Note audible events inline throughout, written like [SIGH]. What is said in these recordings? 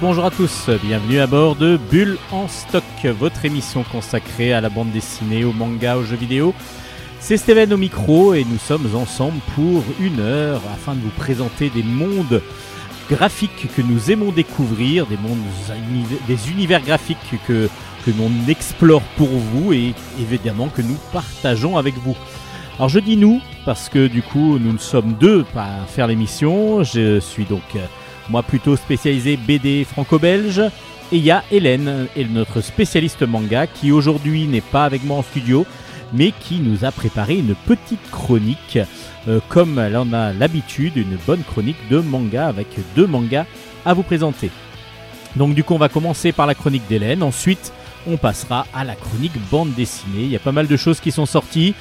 Bonjour à tous, bienvenue à bord de Bulle en stock, votre émission consacrée à la bande dessinée, au manga, aux jeux vidéo. C'est Steven au micro et nous sommes ensemble pour une heure afin de vous présenter des mondes graphiques que nous aimons découvrir, des mondes, des univers graphiques que, que l'on explore pour vous et évidemment que nous partageons avec vous. Alors je dis nous parce que du coup nous ne sommes deux à faire l'émission. Je suis donc moi plutôt spécialisé BD franco-belge. Et il y a Hélène, notre spécialiste manga, qui aujourd'hui n'est pas avec moi en studio, mais qui nous a préparé une petite chronique, euh, comme elle en a l'habitude, une bonne chronique de manga avec deux mangas à vous présenter. Donc du coup on va commencer par la chronique d'Hélène, ensuite on passera à la chronique bande dessinée. Il y a pas mal de choses qui sont sorties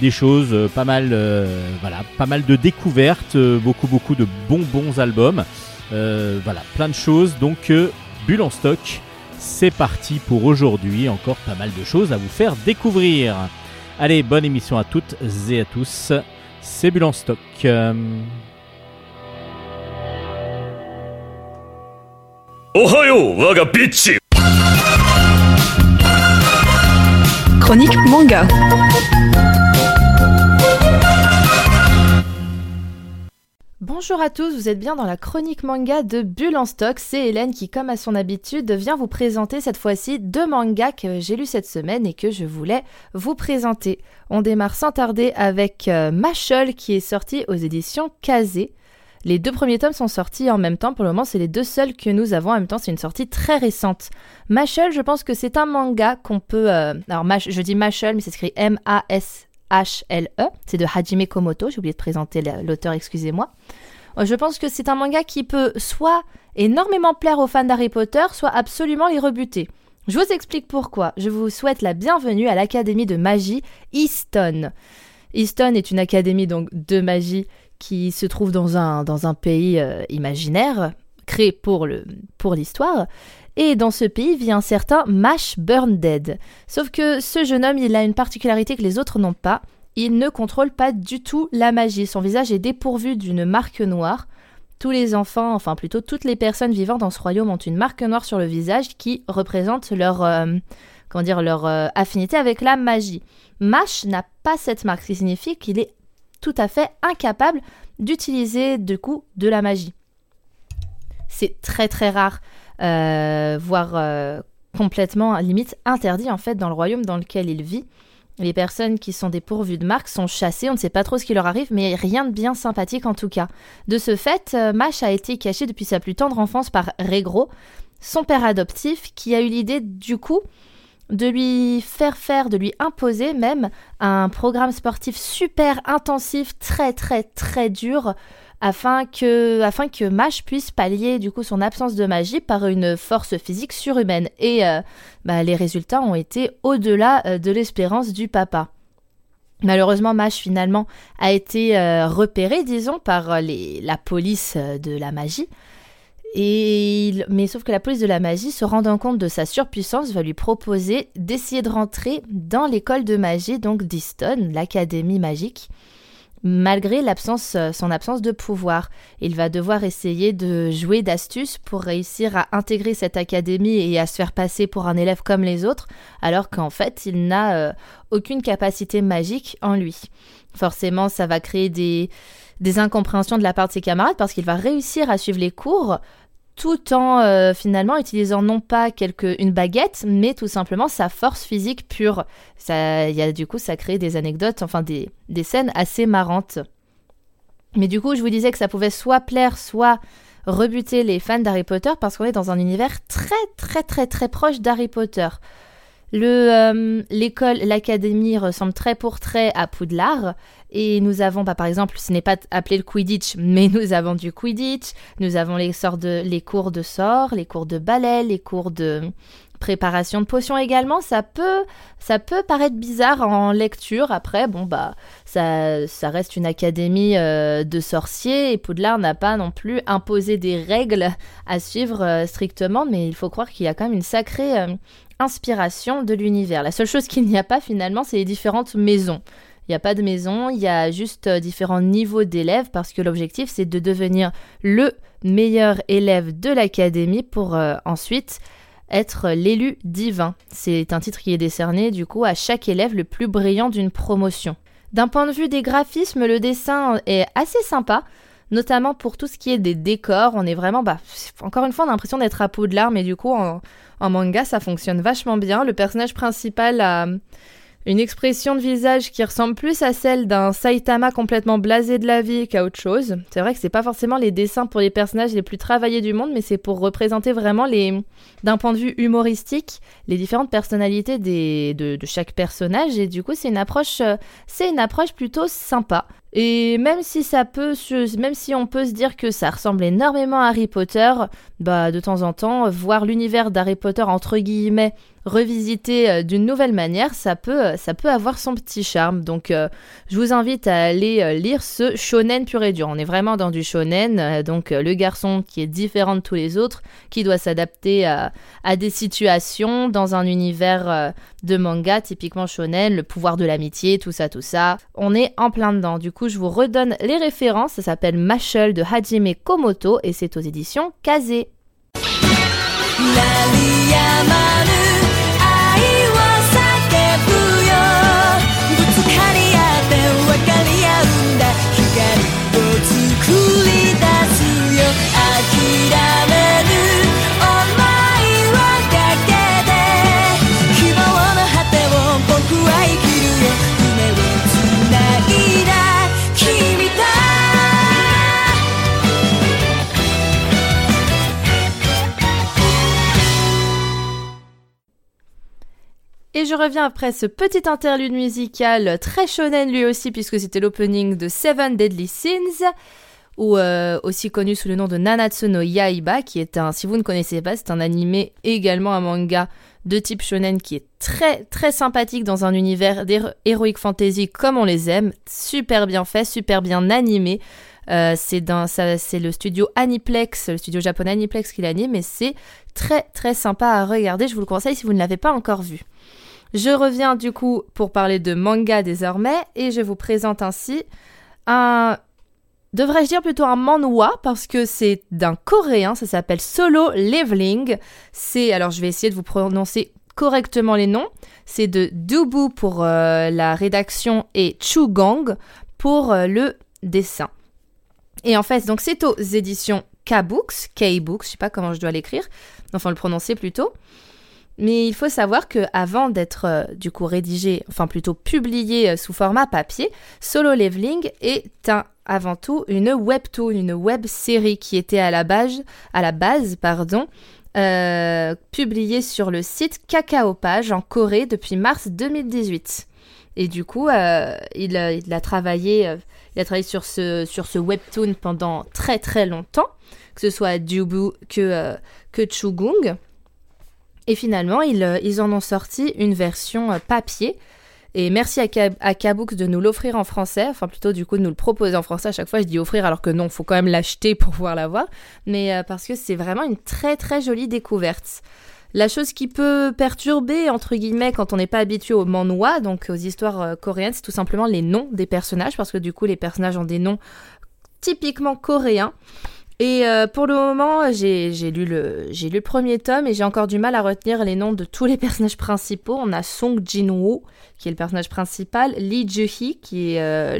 des choses euh, pas mal euh, voilà pas mal de découvertes beaucoup beaucoup de bons bons albums voilà, plein de choses. Donc, euh, Bulle en stock, c'est parti pour aujourd'hui. Encore pas mal de choses à vous faire découvrir. Allez, bonne émission à toutes et à tous. C'est Bulle en stock. Chronique manga. Bonjour à tous, vous êtes bien dans la chronique manga de Bulle en stock. C'est Hélène qui, comme à son habitude, vient vous présenter cette fois-ci deux mangas que j'ai lus cette semaine et que je voulais vous présenter. On démarre sans tarder avec euh, qui est sorti aux éditions Kazé. Les deux premiers tomes sont sortis en même temps. Pour le moment, c'est les deux seuls que nous avons en même temps. C'est une sortie très récente. Machol, je pense que c'est un manga qu'on peut. Euh, alors, je dis Machol, mais c'est écrit M-A-S. H-L-E, c'est de Hajime Komoto, j'ai oublié de présenter l'auteur, excusez-moi. Euh, je pense que c'est un manga qui peut soit énormément plaire aux fans d'Harry Potter, soit absolument les rebuter. Je vous explique pourquoi. Je vous souhaite la bienvenue à l'Académie de magie Easton. Easton est une académie donc de magie qui se trouve dans un, pays euh, imaginaire, créé pour l'histoire. Et dans ce pays vit un certain Mash Dead. Sauf que ce jeune homme, il a une particularité que les autres n'ont pas il ne contrôle pas du tout la magie. Son visage est dépourvu d'une marque noire. Tous les enfants, enfin plutôt toutes les personnes vivant dans ce royaume ont une marque noire sur le visage qui représente leur, euh, dire, leur euh, affinité avec la magie. Mash n'a pas cette marque, ce qui signifie qu'il est tout à fait incapable d'utiliser du coup de la magie. C'est très très rare, voire complètement limite interdit en fait dans le royaume dans lequel il vit. Les personnes qui sont dépourvues de marque sont chassées, on ne sait pas trop ce qui leur arrive, mais rien de bien sympathique en tout cas. De ce fait, euh, Mash a été cachée depuis sa plus tendre enfance par Regro, son père adoptif, qui a eu l'idée du coup de lui faire faire, de lui imposer même un programme sportif super intensif, très très très dur, afin que, afin Mash puisse pallier du coup son absence de magie par une force physique surhumaine. Et euh, bah, les résultats ont été au-delà euh, de l'espérance du papa. Malheureusement, Mash finalement a été euh, repéré, disons, par la police de la magie. Et mais sauf que la police de la magie, se rendant compte de sa surpuissance, va lui proposer d'essayer de rentrer dans l'école de magie, donc d'Easton, l'académie magique malgré l'absence, euh, son absence de pouvoir. Il va devoir essayer de jouer d'astuces pour réussir à intégrer cette académie et à se faire passer pour un élève comme les autres, alors qu'en fait, il n'a euh, aucune capacité magique en lui. Forcément, ça va créer des, des incompréhensions de la part de ses camarades parce qu'il va réussir à suivre les cours tout en euh, finalement utilisant non pas quelque, une baguette, mais tout simplement sa force physique pure. Ça, y a, du coup, ça crée des anecdotes, enfin des, des scènes assez marrantes. Mais du coup, je vous disais que ça pouvait soit plaire, soit rebuter les fans d'Harry Potter parce qu'on est dans un univers très très très très proche d'Harry Potter. Le, euh, l'école, l'académie ressemble très pour trait à Poudlard. Et nous avons, bah, par exemple, ce n'est pas appelé le Quidditch, mais [LAUGHS] nous avons du Quidditch. Nous avons les, sorts de, les cours de sorts, les cours de ballet, les cours de préparation de potions également. Ça peut, ça peut paraître bizarre en lecture. Après, bon, bah, ça, ça reste une académie euh, de sorciers et Poudlard n'a pas non plus imposé des règles à suivre euh, strictement, mais il faut croire qu'il y a quand même une sacrée inspiration de l'univers. La seule chose qu'il n'y a pas finalement, c'est les différentes maisons. Il n'y a pas de maison, il y a juste euh, différents niveaux d'élèves parce que l'objectif c'est de devenir le meilleur élève de l'académie pour euh, ensuite être l'élu divin. C'est un titre qui est décerné du coup à chaque élève le plus brillant d'une promotion. D'un point de vue des graphismes, le dessin est assez sympa, notamment pour tout ce qui est des décors. On est vraiment, bah, encore une fois, on a l'impression d'être à Poudlard, mais du coup, en, manga, ça fonctionne vachement bien. Le personnage principal a une expression de visage qui ressemble plus à celle d'un Saitama complètement blasé de la vie qu'à autre chose. C'est vrai que c'est pas forcément les dessins pour les personnages les plus travaillés du monde, mais c'est pour représenter vraiment les, d'un point de vue humoristique, les différentes personnalités de, de chaque personnage. Et du coup, c'est une approche, euh, c'est une approche plutôt sympa. Et même si ça peut, même si on peut se dire que ça ressemble énormément à Harry Potter, bah de temps en temps, voir l'univers d'Harry Potter entre guillemets revisité euh, d'une nouvelle manière, ça peut, euh, ça peut avoir son petit charme. Donc, euh, je vous invite à aller lire ce shonen pur et dur. On est vraiment dans du shonen, donc le garçon qui est différent de tous les autres, qui doit s'adapter à, à, des situations dans un univers de manga typiquement shonen, le pouvoir de l'amitié, tout ça, tout ça. On est en plein dedans. Du coup, je vous redonne les références. Ça s'appelle Mashal de Hajime Komoto et c'est aux éditions Kaze. Et je reviens après ce petit interlude musical très shonen lui aussi, puisque c'était l'opening de Seven Deadly Sins, ou euh, aussi connu sous le nom de Nanatsu no Yaiba, qui est un, si vous ne connaissez pas, c'est un animé également un manga de type shonen qui est très très sympathique dans un univers d'heroic fantasy comme on les aime, super bien fait, super bien animé. Euh, c'est le studio Aniplex, le studio japonais Aniplex qui l'anime, et c'est très très sympa à regarder. Je vous le conseille si vous ne l'avez pas encore vu. Je reviens du coup pour parler de manga désormais et je vous présente ainsi un devrais-je dire plutôt un manhwa parce que c'est d'un coréen, ça s'appelle Solo Leveling. C'est alors je vais essayer de vous prononcer correctement les noms. C'est de Dubu pour euh, la rédaction et Chugang pour euh, le dessin. Et en fait, donc c'est aux éditions K-Books, K-Books, je sais pas comment je dois l'écrire, enfin le prononcer plutôt. Mais il faut savoir que avant d'être euh, du coup rédigé, enfin plutôt publié euh, sous format papier, Solo Leveling est un, avant tout une webtoon, une web série qui était à la base, à la base pardon, euh, publiée sur le site Kakao Page en Corée depuis mars 2018. Et du coup, il, a travaillé, il a travaillé sur ce, sur ce webtoon pendant très très longtemps, que ce soit Dubu que, que Chugung. Et finalement, euh, ils, en ont sorti une version euh, papier. Et merci à, Kabooks de nous l'offrir en français, enfin plutôt du coup de nous le proposer en français. À chaque fois, je dis offrir alors que non, faut quand même l'acheter pour pouvoir l'avoir. Mais euh, parce que c'est vraiment une très très jolie découverte. La chose qui peut perturber, entre guillemets, quand on n'est pas habitué au manhwa, donc aux histoires coréennes, c'est tout simplement les noms des personnages, parce que du coup, les personnages ont des noms typiquement coréens. Et euh, pour le moment, j'ai lu, le, premier tome et j'ai encore du mal à retenir les noms de tous les [LAUGHS] personnages principaux. On a Song Jin-woo, qui est le personnage principal, Lee Ju-hee, qui est euh,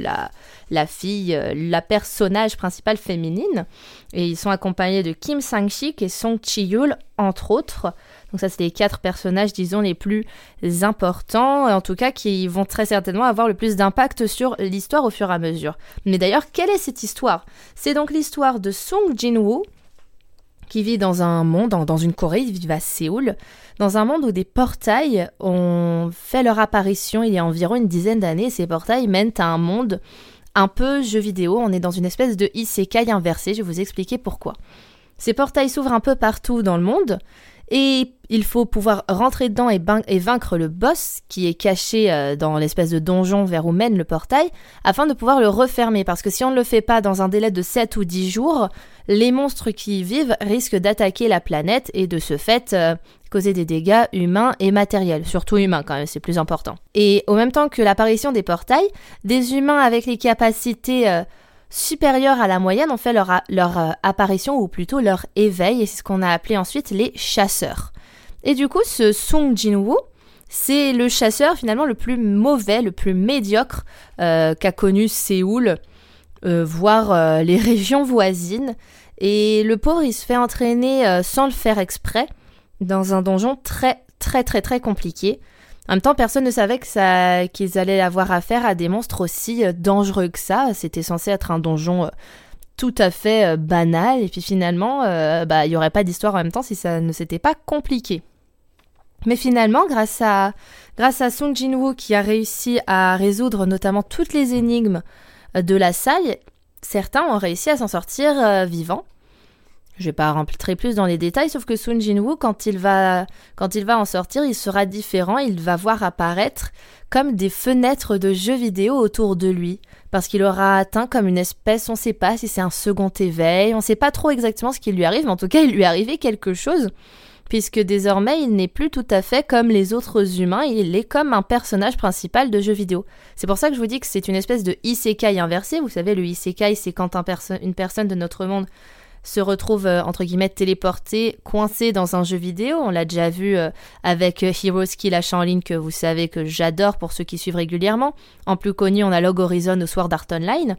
la, fille, euh, la personnage principale féminine. Et ils sont accompagnés de Kim Sang-sik et Song Chi-yul, entre autres. Donc ça, c'est les quatre personnages, disons, les plus importants, en tout cas qui vont très certainement avoir le plus d'impact sur l'histoire au fur et à mesure. Mais d'ailleurs, quelle est cette histoire? C'est donc l'histoire de Sung Jin-woo, qui vit dans un monde, dans une Corée, il vit à Séoul, dans un monde où des portails ont fait leur apparition il y a environ une dizaine d'années. Ces portails mènent à un monde un peu jeu vidéo, on est dans une espèce de isekai inversé, je vais vous expliquer pourquoi. Ces portails s'ouvrent un peu partout dans le monde, Et il faut pouvoir rentrer dedans et, vaincre le boss qui est caché euh, dans l'espèce de donjon vers où mène le portail, afin de pouvoir le refermer. Parce que si on ne le fait pas dans un délai de 7 ou 10 jours, les monstres qui y vivent risquent d'attaquer la planète et de ce fait euh, causer des dégâts humains et matériels, surtout humains quand même, c'est plus important. Et au même temps que l'apparition des portails, des humains avec les capacités euh, supérieures à la moyenne ont fait leur, leur apparition ou plutôt leur éveil et c'est ce qu'on a appelé ensuite les chasseurs. Et du coup, ce Song Jin-woo, c'est le chasseur finalement le plus mauvais, le plus médiocre euh, qu'a connu Séoul, euh, voire euh, les [LAUGHS] régions voisines. Et le pauvre, il se fait entraîner sans le faire exprès dans un donjon très très très très compliqué. En même temps, personne ne savait qu'ils allaient avoir affaire à des monstres aussi dangereux que ça. C'était censé être un donjon tout à fait banal. Et puis finalement, bah, il n'y aurait pas d'histoire en même temps si ça ne s'était pas compliqué. Mais finalement, grâce à, grâce à Song Jin-woo qui a réussi à résoudre notamment toutes les énigmes euh, de la salle, certains ont réussi à s'en sortir euh, vivants. Je vais pas rentrer plus dans les détails, sauf que Song Jin-woo, quand il va, quand il va en sortir, il sera différent. Il va voir apparaître comme des fenêtres de jeux vidéo autour de lui, parce qu'il aura atteint comme une espèce, on ne sait pas si c'est un second éveil, on ne sait pas trop exactement ce qui lui arrive, mais en tout cas, il lui est arrivé quelque chose puisque désormais il n'est plus tout à fait comme les autres humains, il est comme un personnage principal de jeu vidéo. C'est pour ça que je vous dis que c'est une espèce de isekai inversé. Vous savez, le isekai, c'est quand une personne de notre monde se retrouve euh, entre guillemets téléporté, coincé dans un jeu vidéo. On l'a déjà vu euh, avec euh, Heroes Kill en ligne que vous savez que j'adore pour ceux qui suivent régulièrement. En plus connu, on a Log Horizon ou Sword Art Online.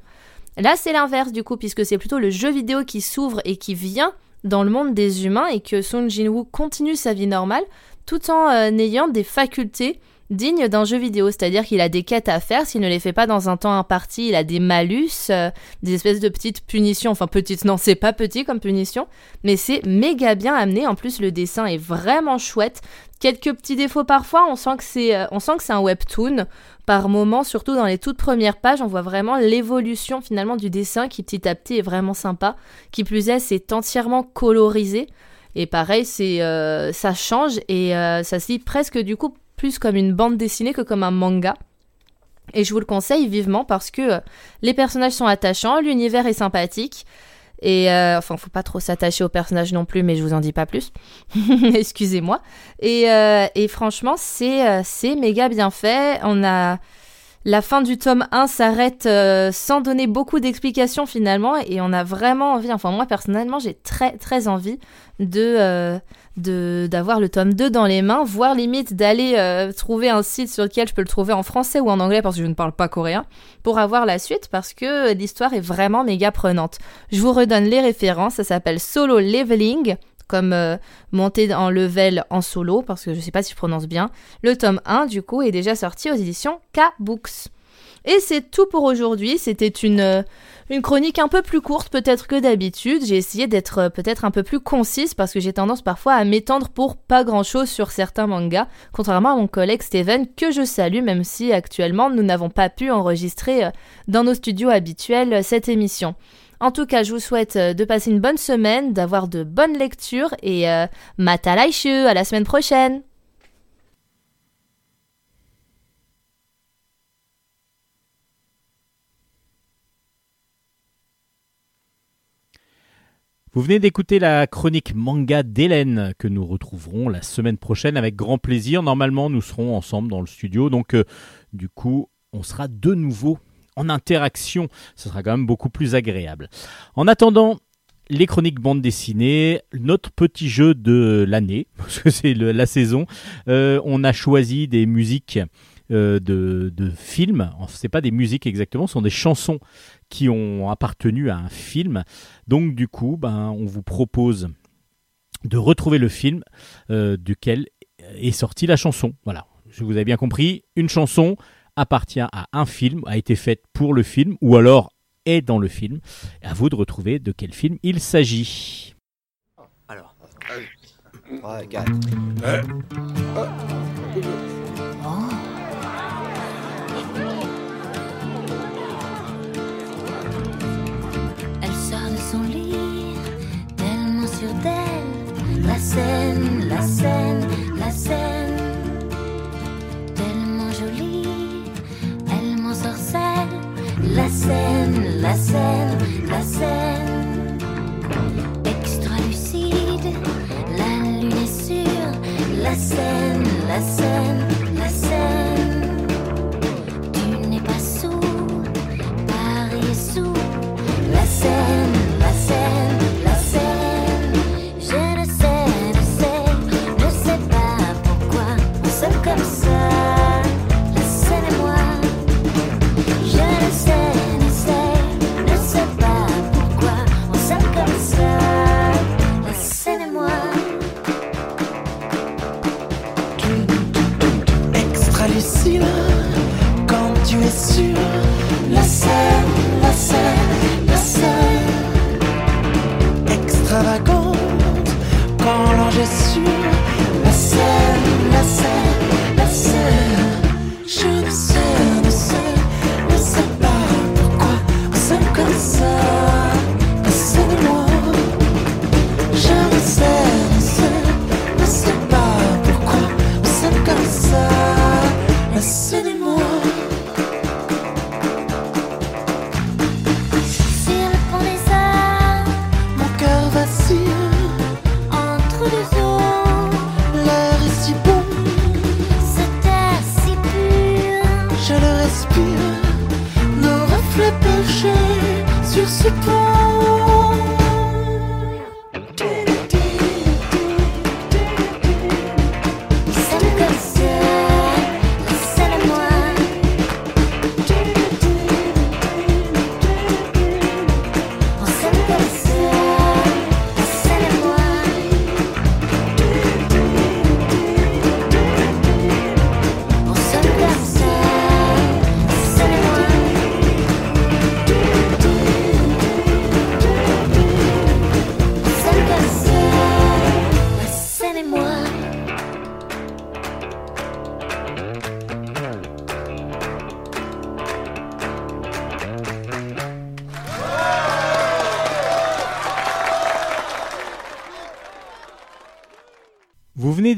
Là, c'est l'inverse du coup, puisque c'est plutôt le jeu vidéo qui s'ouvre et qui vient dans le monde des humains et que Song Jin-woo continue sa vie normale tout en ayant des facultés dignes d'un jeu vidéo, c'est-à-dire qu'il a des quêtes à faire, s'il ne les fait pas dans un temps imparti, il a des malus, euh, des espèces de petites punitions, enfin petites, non c'est pas petit comme punition, mais c'est méga bien amené, en plus le dessin est vraiment chouette, quelques petits défauts parfois, on sent que c'est euh, on sent que c'est un webtoon, par moment, surtout dans les toutes premières pages, on voit vraiment l'évolution finalement du dessin qui petit à petit est vraiment sympa. Qui plus est, c'est entièrement colorisé. Et pareil, c'est euh, ça change et ça se lit presque du coup plus comme une bande dessinée que comme un manga. Et je vous le conseille vivement parce que euh, les personnages sont attachants, l'univers est sympathique. Et euh, enfin, faut pas trop s'attacher aux personnages non plus, mais je vous en dis pas plus. [LAUGHS] Excusez-moi. Et, euh, et, franchement, c'est euh, méga bien fait. On a la fin du tome 1 s'arrête euh, sans donner beaucoup d'explications finalement et on a vraiment envie, enfin moi personnellement j'ai très très envie de d'avoir le tome 2 dans les mains, voire limite d'aller euh, trouver un site sur lequel je peux le trouver en français ou en anglais parce que je ne parle pas coréen, pour avoir la suite parce que l'histoire est vraiment méga prenante. Je vous redonne les références, ça s'appelle Solo Leveling, comme euh, monter en level en solo, parce que je ne sais pas si je prononce bien. Le tome 1, du coup, est déjà sorti aux éditions K-Books. Et c'est tout pour aujourd'hui. C'était une, euh, une chronique un peu plus courte peut-être que d'habitude. J'ai essayé d'être euh, peut-être un peu plus concise parce que j'ai tendance parfois à m'étendre pour pas grand-chose sur certains mangas, contrairement à mon collègue Steven que je salue même si actuellement nous n'avons pas pu enregistrer dans nos studios habituels cette émission. En tout cas, je vous souhaite de passer une bonne semaine, d'avoir de bonnes lectures et euh, à la semaine prochaine. Vous venez d'écouter la chronique manga d'Hélène que nous retrouverons la semaine prochaine avec grand plaisir. Normalement, nous serons ensemble dans le studio, donc euh, du coup, on sera de nouveau en interaction. Ce sera quand même beaucoup plus agréable. En attendant, les chroniques bande dessinée, notre petit jeu de l'année, [LAUGHS] parce que c'est la saison. Euh, on a choisi des musiques euh, de, de films. C'est pas des musiques exactement, ce sont des chansons qui ont appartenu à un film. Donc du coup, ben, on vous propose de retrouver le film euh, duquel est sortie la chanson. Voilà, je vous ai bien compris, une chanson appartient à un film, a été faite pour le film, ou alors est dans le film. À vous de retrouver de quel film il s'agit. Alors. say scène, la scène, la scène. La scène, la scène, la scène. Extra lucide, la lune est sûre. La scène, tu es sûr. La scène, la scène, Mexico.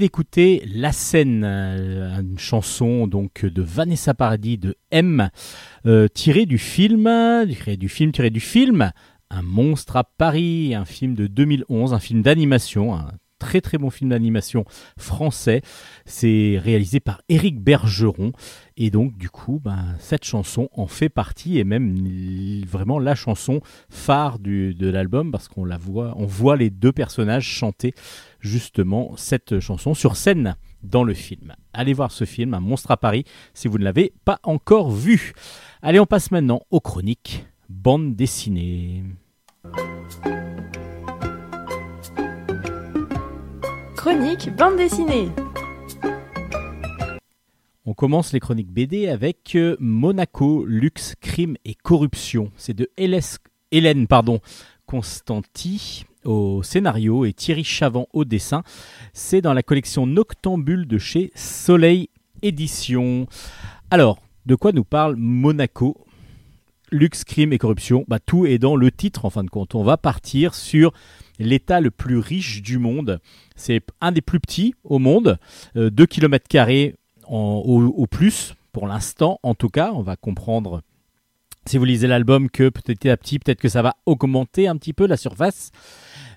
D'écouter La scène, euh, une chanson donc de Vanessa Paradis de M, euh, tirée du film, tirée du film, tirée du film, Un monstre à Paris, un film de 2011, un film d'animation, très très bon film d'animation français. C'est réalisé par Éric Bergeron et donc du coup, ben, cette chanson en fait partie et même vraiment la chanson phare de l'album parce qu'on la voit, on voit les deux personnages chanter justement cette chanson sur scène dans le film. Allez voir ce film, Un monstre à Paris, si vous ne l'avez pas encore vu. Allez, on passe maintenant aux chroniques bande dessinée. Chronique bande dessinée. On commence les chroniques BD avec euh, Monaco, luxe, crime et corruption. C'est de Hélène pardon, Constanti au scénario et Thierry Chavant au dessin. C'est dans la collection Noctambule de chez Soleil Édition. Alors, de quoi nous parle Monaco? Luxe, crime et corruption, bah, tout est dans le titre en fin de compte. On va partir sur l'État le plus riche du monde. C'est un des plus petits au monde, 2 km au, au plus, pour l'instant en tout cas. On va comprendre, si vous lisez l'album, que petit à petit, peut-être que ça va augmenter un petit peu la surface.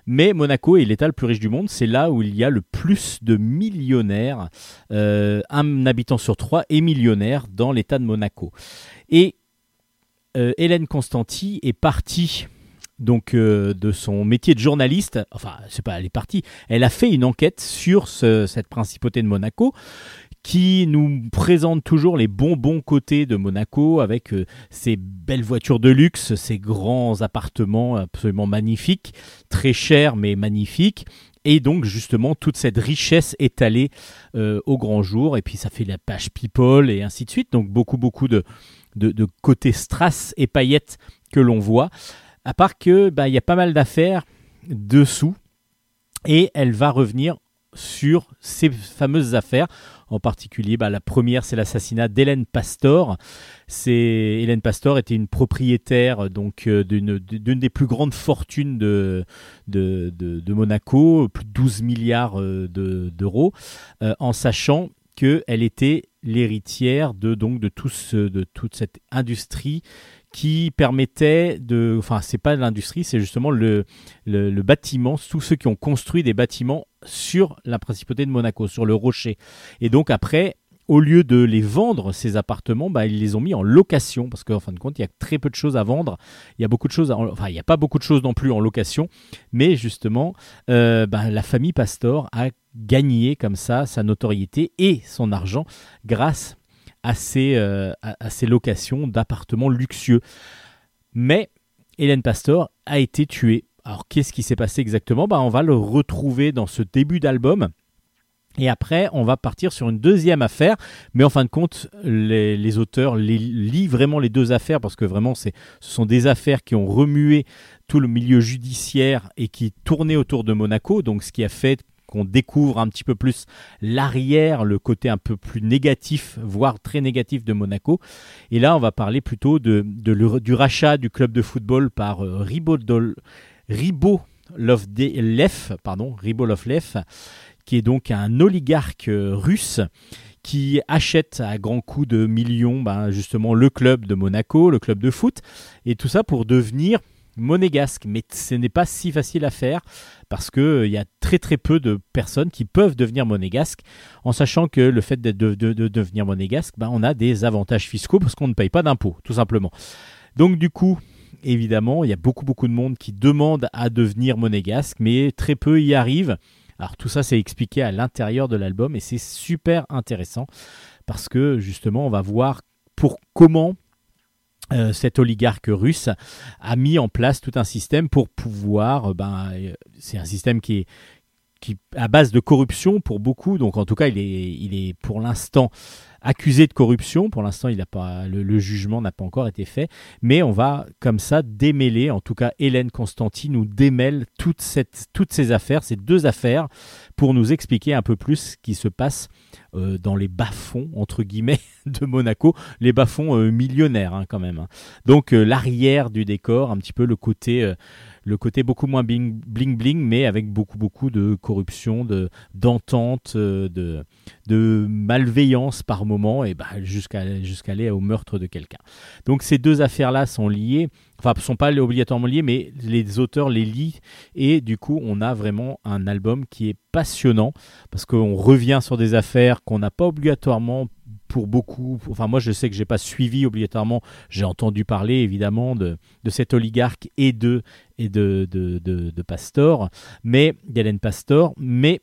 Mais Monaco est l'État le plus riche du monde. C'est là où il y a le plus de millionnaires. Euh, un habitant sur trois est millionnaire dans l'État de Monaco. Et euh, Hélène Constanti est partie donc euh, de son métier de journaliste. Enfin, c'est pas, elle est partie. Elle a fait une enquête sur ce- cette principauté de Monaco qui nous présente toujours les bons côtés de Monaco avec euh, ses belles voitures de luxe, ses grands appartements absolument magnifiques, très chers mais magnifiques. Et donc justement toute cette richesse étalée euh, au grand jour. Et puis ça fait la page People et ainsi de suite. Donc beaucoup beaucoup de, de, de côté strass et paillettes que l'on voit. À part que bah, y a pas mal d'affaires dessous. Et elle va revenir sur ces fameuses affaires En particulier, bah, la première, c'est l'assassinat d'Hélène Pastor. Hélène Pastor était une propriétaire donc euh, d'une des plus grandes fortunes de Monaco, plus de 12 milliards euh, de- d'euros, euh, en sachant qu'elle était l'héritière de donc de tout ce- de toute cette industrie qui permettait de enfin c'est pas l'industrie c'est justement le, le le bâtiment tous ceux qui ont construit des bâtiments sur la principauté de Monaco sur le rocher. Et donc après au lieu de les vendre ces appartements, bah, ils les ont mis en location parce qu'en fin de compte, il y a très peu de choses à vendre. Il y a beaucoup de choses, enfin, il n'y a pas beaucoup de choses non plus en location, mais justement, euh, bah, la famille Pastor a gagné comme ça sa notoriété et son argent grâce à ces, euh, à ces locations d'appartements luxueux. Mais Hélène Pastor a été tuée. Alors qu'est-ce qui s'est passé exactement? Bah, On va le retrouver dans ce début d'album. Et après, on va partir sur une deuxième affaire, mais en fin de compte, les, auteurs les, lient vraiment les deux affaires parce que vraiment, ce sont des affaires qui ont remué tout le milieu judiciaire et qui tournaient autour de Monaco, donc ce qui a fait qu'on découvre un petit peu plus l'arrière, le côté un peu plus négatif, voire très négatif de Monaco. Et là, on va parler plutôt de, du rachat du club de football par euh, Ribodol, Ribolovlev, pardon, Ribolovlev, qui est donc un oligarque euh, russe qui achète à grands coups de millions ben, justement le club de Monaco, le club de foot, et tout ça pour devenir monégasque. Mais ce n'est pas si facile à faire parce qu'il y a très très peu de personnes qui peuvent devenir monégasques, en sachant que le fait de devenir monégasque, ben, on a des avantages fiscaux parce qu'on ne paye pas d'impôts, tout simplement. Donc du coup, évidemment, il y a beaucoup beaucoup de monde qui demande à devenir monégasque, mais très peu y arrivent. Alors tout ça, c'est expliqué à l'intérieur de l'album et c'est super intéressant parce que justement, on va voir pour comment euh, cet oligarque russe a mis en place tout un système pour pouvoir, euh, ben, euh, c'est un système qui est qui à base de corruption pour beaucoup. Donc en tout cas, il est, il est pour l'instant accusé de corruption. Pour l'instant, le, jugement n'a pas encore été fait, mais on va comme ça démêler. En tout cas, Hélène Constanti nous démêle toutes ces affaires, ces deux affaires, pour nous expliquer un peu plus ce qui se passe euh, dans les bas-fonds entre guillemets [LAUGHS] de Monaco, les bas-fonds euh, millionnaires hein, quand même. hein. Donc euh, l'arrière du décor, un petit peu le côté le côté beaucoup moins bling bling, bling, mais avec beaucoup beaucoup de corruption, de d'entente, euh, de de malveillance par moment et bah, jusqu'à jusqu'à aller au meurtre de quelqu'un. Donc ces deux affaires là sont liées, enfin sont pas obligatoirement liées, mais les auteurs les lient et du coup on a vraiment un album qui est passionnant parce qu'on revient sur des affaires qu'on n'a pas obligatoirement pour beaucoup, enfin moi je sais que j'ai pas suivi obligatoirement, j'ai entendu parler évidemment de, de cet oligarque et de et de, de, mais d'Hélène Pastor, mais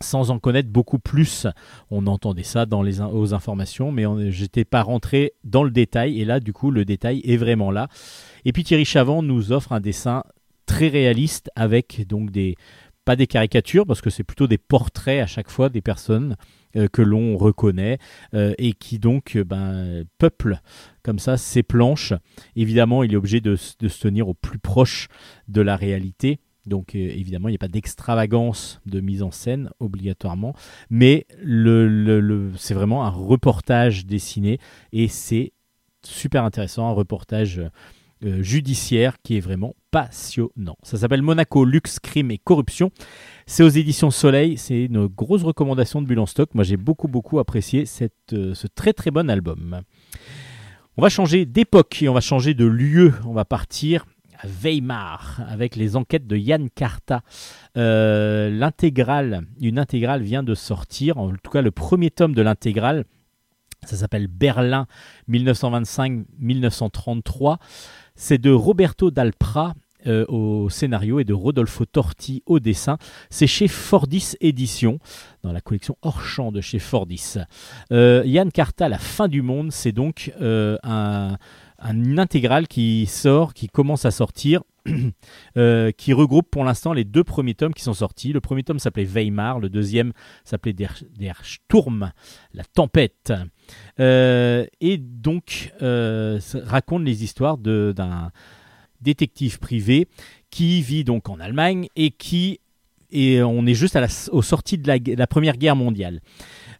sans en connaître beaucoup plus. On entendait ça dans les aux informations, mais j'étais pas rentré dans le détail, et là du coup le détail est vraiment là. Et puis Thierry Chavant nous offre un dessin très réaliste avec donc des pas des caricatures parce que c'est plutôt des portraits à chaque fois des personnes euh, que l'on reconnaît euh, et qui donc euh, ben, peuplent comme ça ces planches. Évidemment, il est obligé de, se tenir au plus proche de la réalité. Donc évidemment, il n'y a pas d'extravagance de mise en scène obligatoirement, mais c'est vraiment un reportage dessiné et c'est super intéressant, un reportage euh, judiciaire qui est vraiment passionnant. Ça s'appelle Monaco, luxe, crime et corruption. C'est aux éditions Soleil, c'est une grosse recommandation de Bulle en stock. Moi j'ai beaucoup beaucoup apprécié cette, euh, ce très très bon album. On va changer d'époque et on va changer de lieu. On va partir à Weimar avec les enquêtes de Yann Carta. Euh, l'intégrale, une intégrale vient de sortir, en tout cas le premier tome de l'intégrale. Ça s'appelle Berlin 1925-1933. C'est de Roberto Dalpra euh, au scénario et de Rodolfo Torti au dessin. C'est chez Fordis Éditions, dans la collection hors champ de chez Fordis. Euh, Yann Carta, La fin du monde, c'est donc euh, un, intégrale qui sort, qui commence à sortir. [CLEARS THROAT] qui regroupe pour l'instant les deux premiers tomes qui sont sortis. Le premier tome s'appelait Weimar, le deuxième s'appelait Der, Der Sturm, la tempête. Euh, et donc euh, raconte les histoires d'un détective privé qui vit donc en Allemagne et qui et on est juste à la, de la Première Guerre mondiale.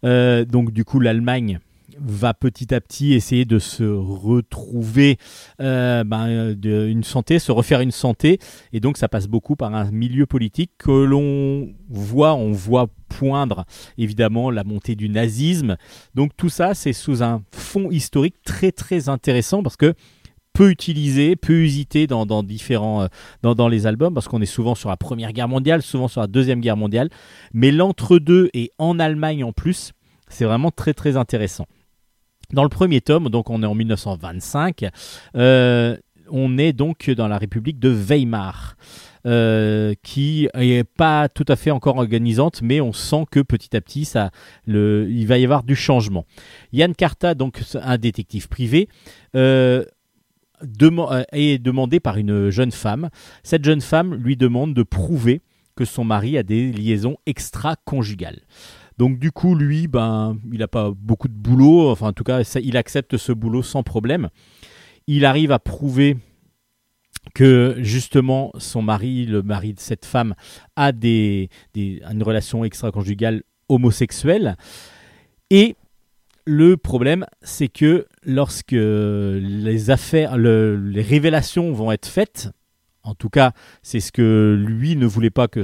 Euh, donc du coup, l'Allemagne va petit à petit essayer de se retrouver euh, ben, de- une santé, se refaire une santé, et donc ça passe beaucoup par un milieu politique que l'on voit, on voit poindre évidemment la montée du nazisme. Donc tout ça, c'est sous un fond historique très très intéressant parce que peu utilisé, peu usité dans, différents euh, dans les albums parce qu'on est souvent sur la Première Guerre mondiale, souvent sur la Deuxième Guerre mondiale, mais l'entre-deux et en Allemagne en plus, c'est vraiment très très intéressant. Dans le premier tome, donc on est en 1925, euh, on est donc dans la République de Weimar, euh, qui est pas tout à fait encore organisante, mais on sent que petit à petit, ça, il va y avoir du changement. Yann Carta, donc un détective privé, euh, est demandé par une jeune femme. Cette jeune femme lui demande de prouver que son mari a des liaisons extra-conjugales. Donc du coup, lui, ben, il n'a pas beaucoup de boulot, enfin en tout cas, il accepte ce boulot sans problème. Il arrive à prouver que justement son mari, le mari de cette femme, a une relation extra-conjugale homosexuelle. Et le problème, c'est que lorsque les affaires, le- les révélations vont être faites, en tout cas, c'est ce que lui ne voulait pas que,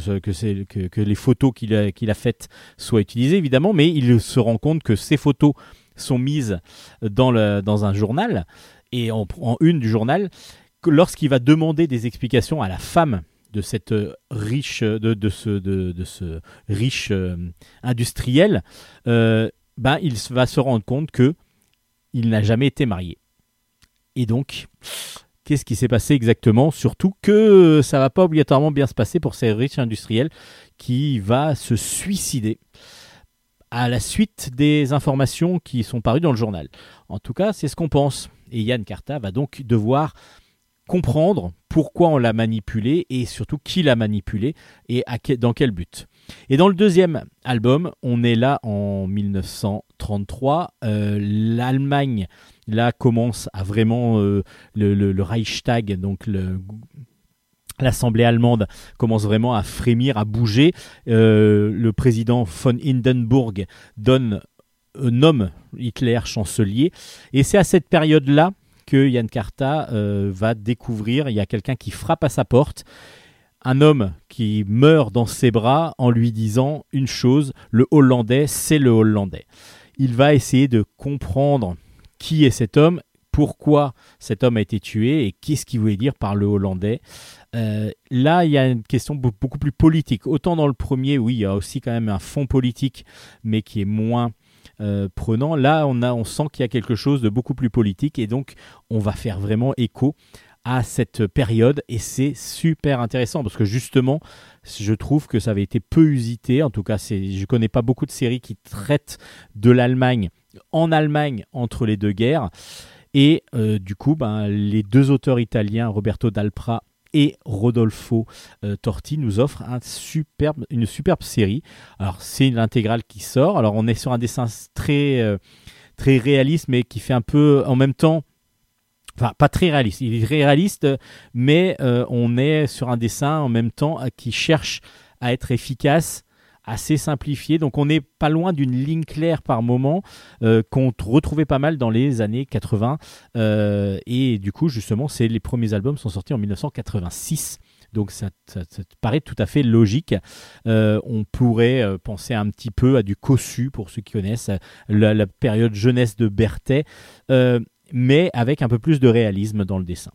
les photos qu'il a, faites soient utilisées, évidemment, mais il se rend compte que ces photos sont mises dans, un journal, et en, une du journal, lorsqu'il va demander des explications à la femme de ce riche euh, industriel euh, ben il va se rendre compte que il n'a jamais été marié. Et donc qu'est-ce qui s'est passé exactement surtout que ça va pas obligatoirement bien se passer pour ces riches industriels qui va se suicider à la suite des informations qui sont parues dans le journal. En tout cas, c'est ce qu'on pense. Et Yann Carta va donc devoir comprendre pourquoi on l'a manipulé et surtout qui l'a manipulé et dans quel but. Et dans le deuxième album, on est là en 1933. euh, L'Allemagne, là, commence à vraiment euh, le, Reichstag, donc L'Assemblée allemande commence vraiment à frémir, à bouger. Euh, le président von Hindenburg donne, nomme Hitler chancelier. Et c'est à cette période-là que Yann Carta va découvrir, il y a quelqu'un qui frappe à sa porte, un homme qui meurt dans ses bras en lui disant une chose, le Hollandais, c'est le Hollandais. Il va essayer de comprendre qui est cet homme, pourquoi cet homme a été tué et qu'est-ce qu'il voulait dire par le Hollandais. Euh, là, il y a une question be- beaucoup plus politique. Autant dans le premier, oui, il y a aussi quand même un fond politique, mais qui est moins euh, prenant. Là, on, a, on sent qu'il y a quelque chose de beaucoup plus politique et donc on va faire vraiment écho à cette période et c'est super intéressant parce que justement je trouve que ça avait été peu usité en tout cas c'est je connais pas beaucoup de séries qui traitent de l'Allemagne en Allemagne entre les deux guerres et euh, du coup ben, les deux auteurs italiens Roberto Dalpra et Rodolfo euh, Torti nous offrent un superbe, une superbe série. Alors c'est l'intégrale qui sort. Alors on est sur un dessin très euh, très réaliste, mais qui fait un peu en même temps, enfin pas très réaliste. Il est très réaliste, mais euh, on est sur un dessin en même temps euh, qui cherche à être efficace assez simplifié. Donc on n'est pas loin d'une ligne claire par moment euh, qu'on retrouvait pas mal dans les années 80. Euh, et du coup, justement, c'est les premiers albums sont sortis en 1986. Donc ça, paraît tout à fait logique. On pourrait penser un petit peu à du Cossu, pour ceux qui connaissent, la, la période jeunesse de Berthet, mais avec un peu plus de réalisme dans le dessin.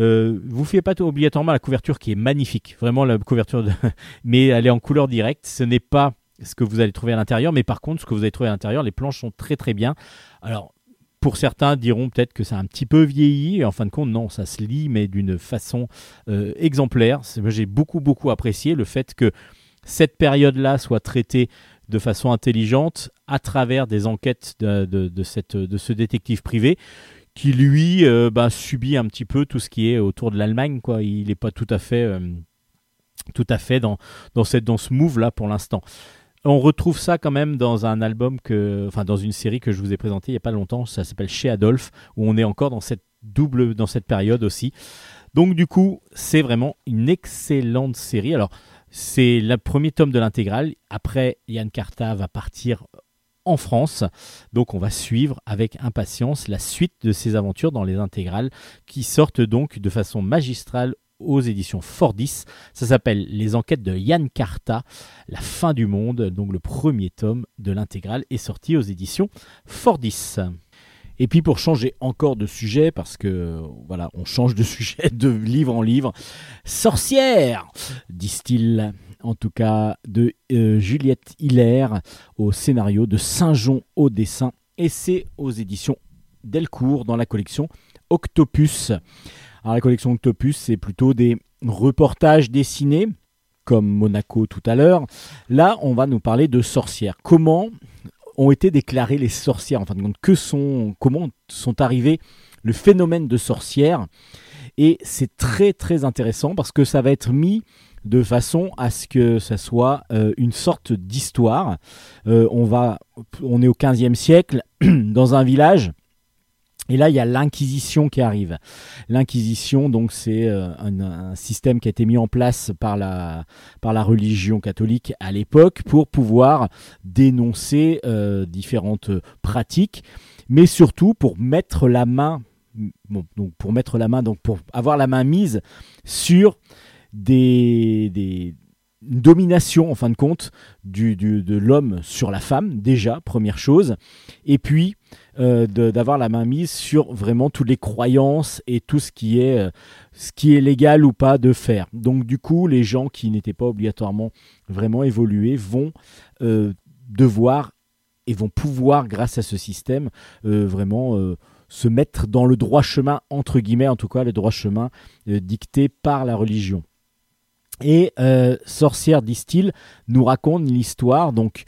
Euh, vous faites pas obligatoirement la couverture qui est magnifique, vraiment la couverture, [LAUGHS] mais elle est en couleur directe. Ce n'est pas ce que vous allez trouver à l'intérieur, mais par contre, ce que vous allez trouver à l'intérieur, les planches sont très très bien. Alors, pour certains diront peut-être que c'est un petit peu vieilli, et en fin de compte, non, ça se lit, mais d'une façon euh, exemplaire. J'ai beaucoup beaucoup apprécié le fait que cette période-là soit traitée de façon intelligente à travers des enquêtes de, de- cette, de ce détective privé qui lui euh, bah, subit un petit peu tout ce qui est autour de l'Allemagne. Quoi. Il n'est pas tout à fait, euh, tout à fait dans, dans, cette, dans ce move-là pour l'instant. On retrouve ça quand même dans un album que, enfin dans une série que je vous ai présentée il n'y a pas longtemps. Ça s'appelle Chez Adolphe, où on est encore dans cette double, dans cette période aussi. Donc du coup, c'est vraiment une excellente série. Alors c'est le premier tome de l'intégrale. Après, Yann Carta va partir en France. Donc on va suivre avec impatience la suite de ces aventures dans les intégrales qui sortent donc de façon magistrale aux éditions Fordis. Ça s'appelle Les enquêtes de Yann Carta, La fin du monde. Donc le premier tome de l'intégrale est sorti aux éditions Fordis. Et puis pour changer encore de sujet, parce que voilà, on change de [LAUGHS] sujet de livre en livre, Sorcière, disent-ils, en tout cas de euh, Juliette Hiller au scénario, de Saint-Jean au dessin, et c'est aux éditions Delcourt dans la collection Octopus. Alors la collection Octopus, c'est plutôt des reportages dessinés, comme Monaco tout à l'heure. Là, on va nous parler de sorcières. Comment ont été déclarées les sorcières En fin de compte, que sont, comment sont arrivés le phénomène de sorcière? Et c'est très très intéressant parce que ça va être mis de façon à ce que ça soit euh, une sorte d'histoire. Euh, on, va, on est au 15e siècle, [CLEARS THROAT] dans un village. Et là, il y a l'Inquisition qui arrive. L'Inquisition, donc, c'est euh, un, système qui a été mis en place par la, par la religion catholique à l'époque pour pouvoir dénoncer différentes pratiques, mais surtout pour mettre la main, bon, donc pour mettre la main, donc pour avoir la main mise sur des, des domination en fin de compte du, de l'homme sur la femme déjà première chose et puis euh, d'avoir la main mise sur vraiment toutes les croyances et tout ce qui est euh, ce qui est légal ou pas de faire donc du coup les gens qui n'étaient pas obligatoirement vraiment évolués vont euh, devoir et vont pouvoir grâce à ce système vraiment se mettre dans le droit chemin entre guillemets en tout cas le droit chemin dicté par la religion et Sorcière, disent-ils, nous raconte l'histoire. Donc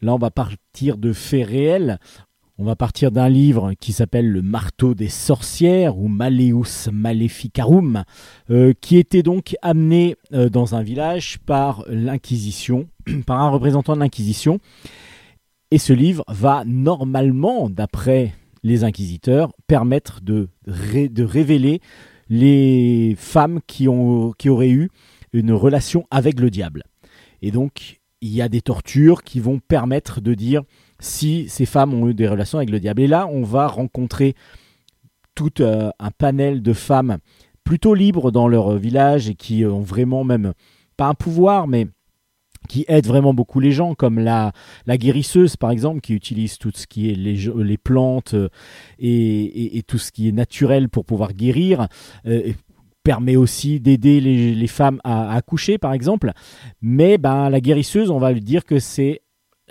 là, on va partir de faits réels. On va partir d'un livre qui s'appelle Le marteau des sorcières ou Maleus Maleficarum, euh, qui était donc amené euh, dans un village par l'Inquisition, [CLEARS THROAT] par un représentant de l'Inquisition. Et ce livre va normalement, d'après les inquisiteurs, permettre de, révéler les femmes qui auraient eu une relation avec le diable. Et donc, il y a des tortures qui vont permettre de dire si ces femmes ont eu des relations avec le diable. Et là, on va rencontrer tout euh, un panel de femmes plutôt libres dans leur village et qui ont vraiment même, pas un pouvoir, mais qui aident vraiment beaucoup les gens, comme la, guérisseuse par exemple, qui utilise tout ce qui est les, plantes euh, et, tout ce qui est naturel pour pouvoir guérir. Euh, permet aussi d'aider les, femmes à, accoucher, par exemple. Mais ben, la guérisseuse, on va lui dire que c'est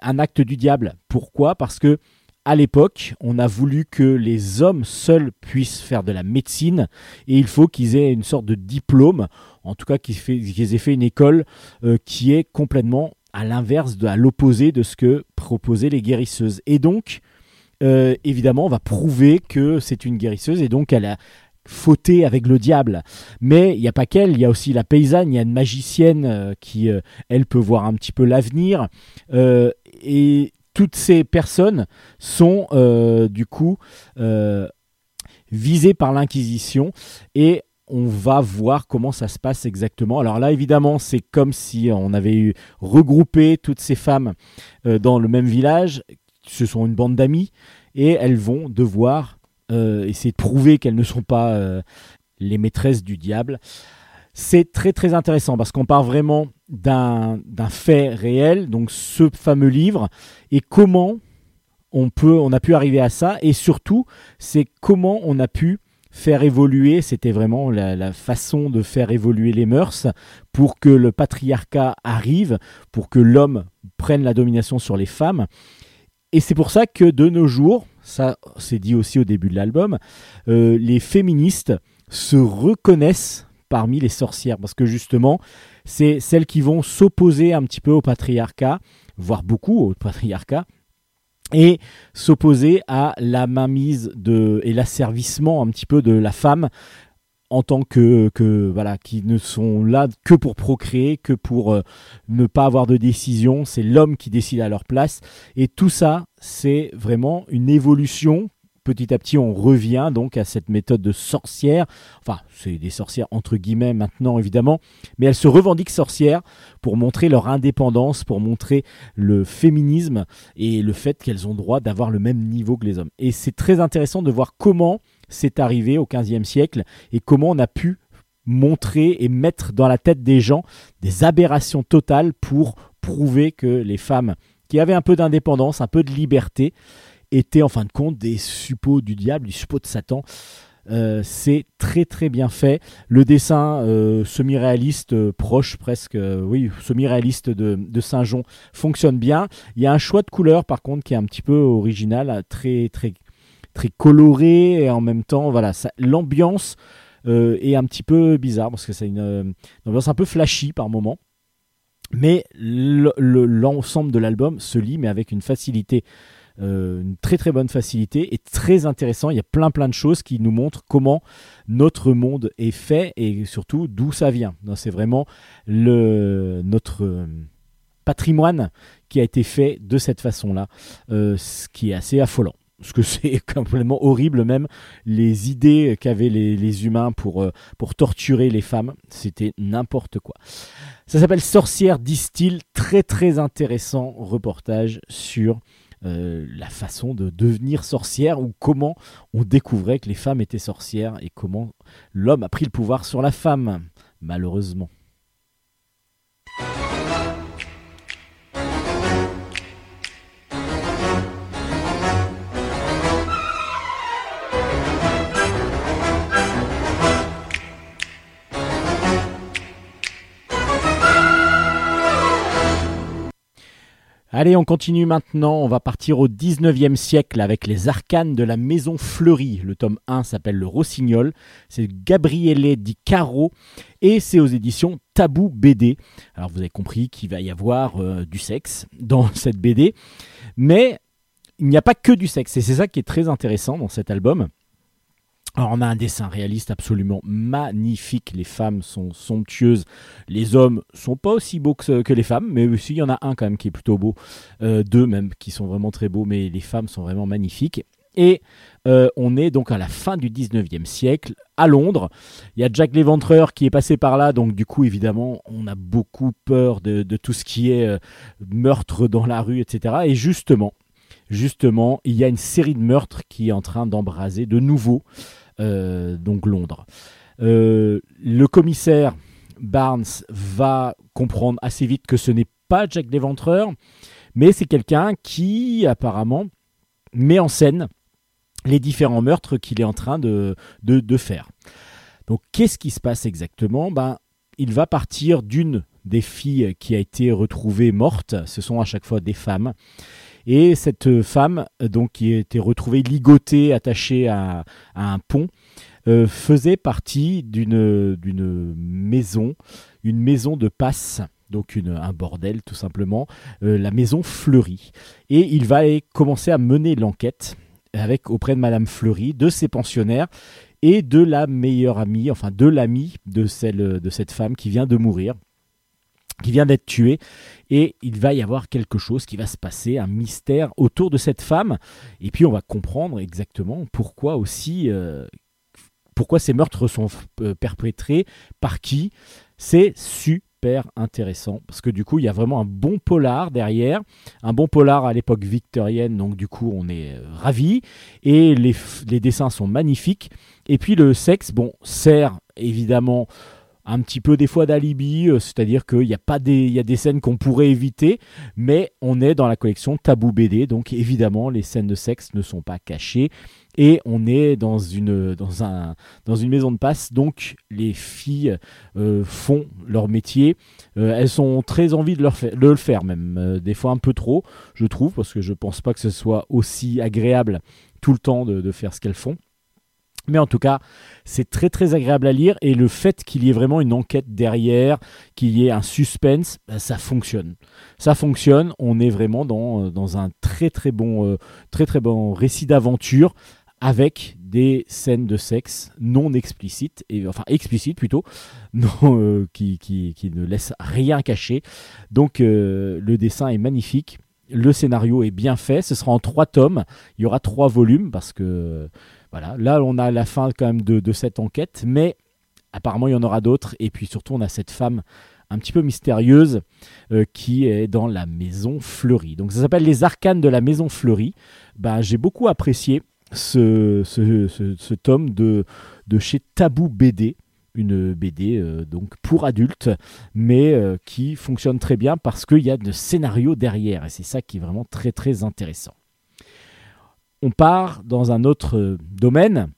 un acte du diable. Pourquoi? Parce que à l'époque, on a voulu que les hommes seuls puissent faire de la médecine et il faut qu'ils aient une sorte de diplôme, en tout cas qu'ils aient fait une école euh, qui est complètement à l'inverse, à l'opposé de ce que proposaient les guérisseuses. Et donc, euh, évidemment, on va prouver que c'est une guérisseuse et donc elle a, fauté avec le diable. Mais il n'y a pas qu'elle, il y a aussi la paysanne, il y a une magicienne euh, qui, elle, peut voir un petit peu l'avenir. Et toutes ces personnes sont, du coup, visées par l'Inquisition. Et on va voir comment ça se passe exactement. Alors là, évidemment, c'est comme si on avait eu regroupé toutes ces femmes dans le même village. Ce sont une bande d'amis et elles vont devoir euh, essayer de prouver qu'elles ne sont pas euh, les maîtresses du diable. C'est très très intéressant parce qu'on part vraiment d'un fait réel, donc ce fameux livre, et comment on, peut, on a pu arriver à ça, et surtout, c'est comment on a pu faire évoluer, c'était vraiment la, façon de faire évoluer les mœurs pour que le patriarcat arrive, pour que l'homme prenne la domination sur les femmes. Et c'est pour ça que de nos jours, ça c'est dit aussi au début de l'album, euh, les féministes se reconnaissent parmi les sorcières parce que justement c'est celles qui vont s'opposer un petit peu au patriarcat, voire beaucoup au patriarcat, et s'opposer à la mainmise de, et l'asservissement un petit peu de la femme en tant que, que, voilà qui ne sont là que pour procréer, que pour euh, ne pas avoir de décision, c'est l'homme qui décide à leur place. Et tout ça c'est vraiment une évolution petit à petit, on revient donc à cette méthode de sorcière. Enfin, c'est des sorcières entre guillemets maintenant, évidemment, mais elles se revendiquent sorcières pour montrer leur indépendance, pour montrer le féminisme et le fait qu'elles ont droit d'avoir le même niveau que les hommes. Et c'est très intéressant de voir comment c'est arrivé au XVe siècle et comment on a pu montrer et mettre dans la tête des gens des aberrations totales pour prouver que les femmes qui avaient un peu d'indépendance, un peu de liberté, étaient en fin de compte des suppôts du diable, des suppôts de Satan. Euh, c'est très très bien fait. Le dessin euh, semi-réaliste, euh, proche presque, oui, semi-réaliste de, Saint-Jean fonctionne bien. Il y a un choix de couleurs par contre qui est un petit peu original, très très très coloré et en même temps, voilà, l'ambiance est un petit peu bizarre parce que c'est une, ambiance un peu flashy par moment. Mais l'ensemble de l'album se lit mais avec une facilité euh, une très très bonne facilité et très intéressant. Il y a plein plein de choses qui nous montrent comment notre monde est fait et surtout d'où ça vient. C'est vraiment le, notre euh, patrimoine qui a été fait de cette façon-là, euh, ce qui est assez affolant. Parce que [LAUGHS] c'est complètement horrible même les idées qu'avaient les, les, humains pour, pour torturer les femmes, c'était n'importe quoi. Ça s'appelle Sorcière disent-ils, très très intéressant reportage sur euh, la façon de devenir sorcière ou comment on découvrait que les femmes étaient sorcières et comment l'homme a pris le pouvoir sur la femme, malheureusement. Allez, on continue maintenant. On va partir au 19e siècle avec les arcanes de la Maison Fleurie. Le tome 1 s'appelle Le Rossignol. C'est Gabriele Di Caro et c'est aux éditions Tabou BD. Alors vous avez compris qu'il va y avoir euh, du sexe dans [LAUGHS] cette BD. Mais il n'y a pas que du sexe. Et c'est ça qui est très intéressant dans cet album. Alors on a un dessin réaliste absolument magnifique, les femmes sont somptueuses, les hommes sont pas aussi beaux que, les femmes, mais aussi il y en a un quand même qui est plutôt beau, euh, deux même qui sont vraiment très beaux, mais les femmes sont vraiment magnifiques. Et euh, on est donc à la fin du 19e siècle, à Londres. Il y a Jack l'Éventreur qui est passé par là, donc du coup évidemment on a beaucoup peur de, tout ce qui est euh, meurtre dans la rue, etc. Et justement, justement, il y a une série de meurtres qui est en train d'embraser de nouveau donc Londres. Euh, le commissaire Barnes va comprendre assez vite que ce n'est pas Jack l'Éventreur, mais c'est quelqu'un qui apparemment met en scène les différents meurtres qu'il est en train de, de, faire. Donc qu'est-ce qui se passe exactement? Ben, Il va partir d'une des filles qui a été retrouvée morte, ce sont à chaque fois des femmes, et cette femme, donc qui été retrouvée ligotée, attachée à, un pont, euh, faisait partie d'une maison, une maison de passe donc un bordel tout simplement, euh, la maison Fleury. Et il va commencer à mener l'enquête auprès de Madame Fleury, de ses pensionnaires et de la meilleure amie, enfin de l'amie de, celle, de cette femme qui vient de mourir qui vient d'être tué. Et il va y avoir quelque chose qui va se passer, un mystère autour de cette femme. Et puis on va comprendre exactement pourquoi aussi euh, pourquoi ces meurtres sont euh, perpétrés par qui. C'est super intéressant parce que du coup il y a vraiment un bon polar derrière, un bon polar à l'époque victorienne donc du coup on est euh, ravi et les, les dessins sont magnifiques. Et puis le sexe bon sert évidemment un petit peu des fois d'alibi, euh, c'est-à-dire qu'il y a pas des, il y a des scènes qu'on pourrait éviter, mais on est dans la collection Tabou BD, donc évidemment les scènes de sexe ne sont pas cachées et on est dans une, dans un, dans une maison de passe, donc les filles euh, font leur métier, euh, elles sont très envie de, le faire même, des fois un peu trop, je trouve, parce que je pense pas que ce soit aussi agréable tout le temps de faire ce qu'elles font. Mais en tout cas, c'est très très agréable à lire et le fait qu'il y ait vraiment une enquête derrière, qu'il y ait un suspense, bah, ça fonctionne. Ça fonctionne, on est vraiment dans, euh, dans un très très bon, euh, très très bon récit d'aventure avec des scènes de sexe non explicites, et, enfin explicites plutôt, [LAUGHS] euh, qui, qui, qui, ne laissent rien cacher. Donc le dessin est magnifique. Le scénario est bien fait. Ce sera en trois tomes. Il y aura trois volumes parce que voilà, là on a la fin quand même de, cette enquête, mais apparemment il y en aura d'autres. Et puis surtout on a cette femme un petit peu mystérieuse euh, qui est dans la maison fleurie. Donc ça s'appelle Les Arcanes de la maison fleurie. Ben, J'ai beaucoup apprécié ce, tome de, chez Tabou BD. Une BD euh, donc pour adultes, mais euh, qui fonctionne très bien parce qu'il y a de scénario derrière. Et c'est ça qui est vraiment très très intéressant. On part dans un autre euh, domaine,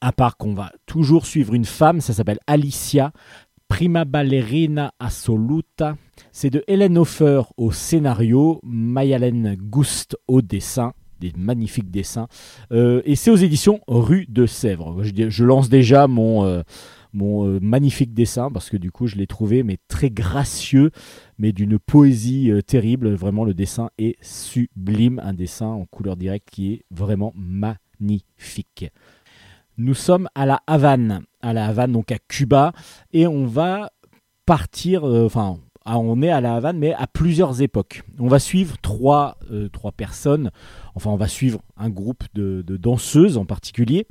à part qu'on va toujours suivre une femme, ça s'appelle Alicia, Prima Ballerina Assoluta. C'est de Hélène Hofer au scénario, Mayalen Gust au dessin, des magnifiques dessins. Euh, et c'est aux éditions Rue de Sèvres. Je lance déjà mon, euh, mon euh, magnifique dessin parce que du coup je l'ai trouvé mais très gracieux, mais d'une poésie euh, terrible. Vraiment le dessin est sublime, un dessin en couleur directe qui est vraiment magnifique. Nous sommes à la Havane, à la Havane donc à Cuba, et on va partir, euh, enfin ah, on est à la Havane, mais à plusieurs époques. On va suivre trois, trois personnes, enfin on va suivre un groupe de danseuses en particulier,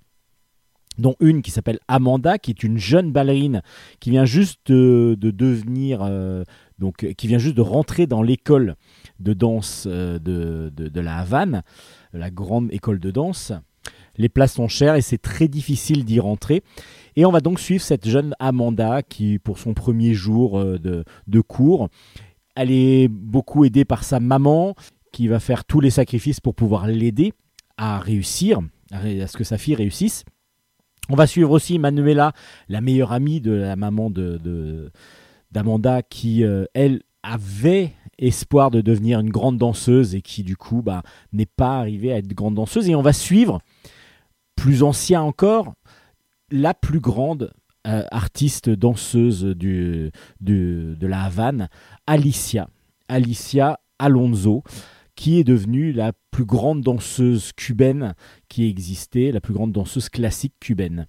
dont une qui s'appelle Amanda, qui est une jeune ballerine qui vient juste de, de devenir, euh, donc qui vient juste de rentrer dans l'école de danse euh, de, de, la Havane, la grande école de danse. Les places sont chères et c'est très difficile d'y rentrer. Et on va donc suivre cette jeune Amanda qui, pour son premier jour euh, de, de cours, elle est beaucoup aidée par sa maman qui va faire tous les sacrifices pour pouvoir l'aider à réussir, à ré- à ce que sa fille réussisse. On va suivre aussi Manuela, la meilleure amie de la maman d'Amanda, qui, euh, elle, avait espoir de devenir une grande danseuse et qui, du coup, bah, n'est pas arrivée à être grande danseuse. Et on va suivre, plus ancien encore, la plus grande euh, artiste danseuse de la Havane, Alicia. Alicia Alonso, qui est devenue la plus grande danseuse cubaine qui existait, la plus grande danseuse classique cubaine.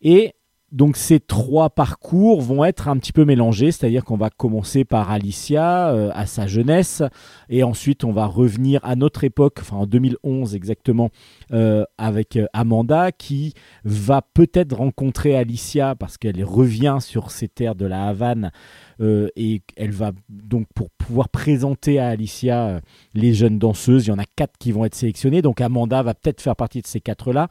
Et donc ces trois parcours vont être un petit peu mélangés, c'est-à-dire qu'on va commencer par Alicia euh, à sa jeunesse, et ensuite on va revenir à notre époque, enfin en 2011 exactement, euh, avec euh, Amanda qui va peut-être rencontrer Alicia parce qu'elle revient sur ces terres de la Havane et elle va donc pour pouvoir présenter à Alicia les jeunes danseuses, il y en a quatre qui vont être sélectionnées, donc Amanda va peut-être faire partie de ces quatre-là.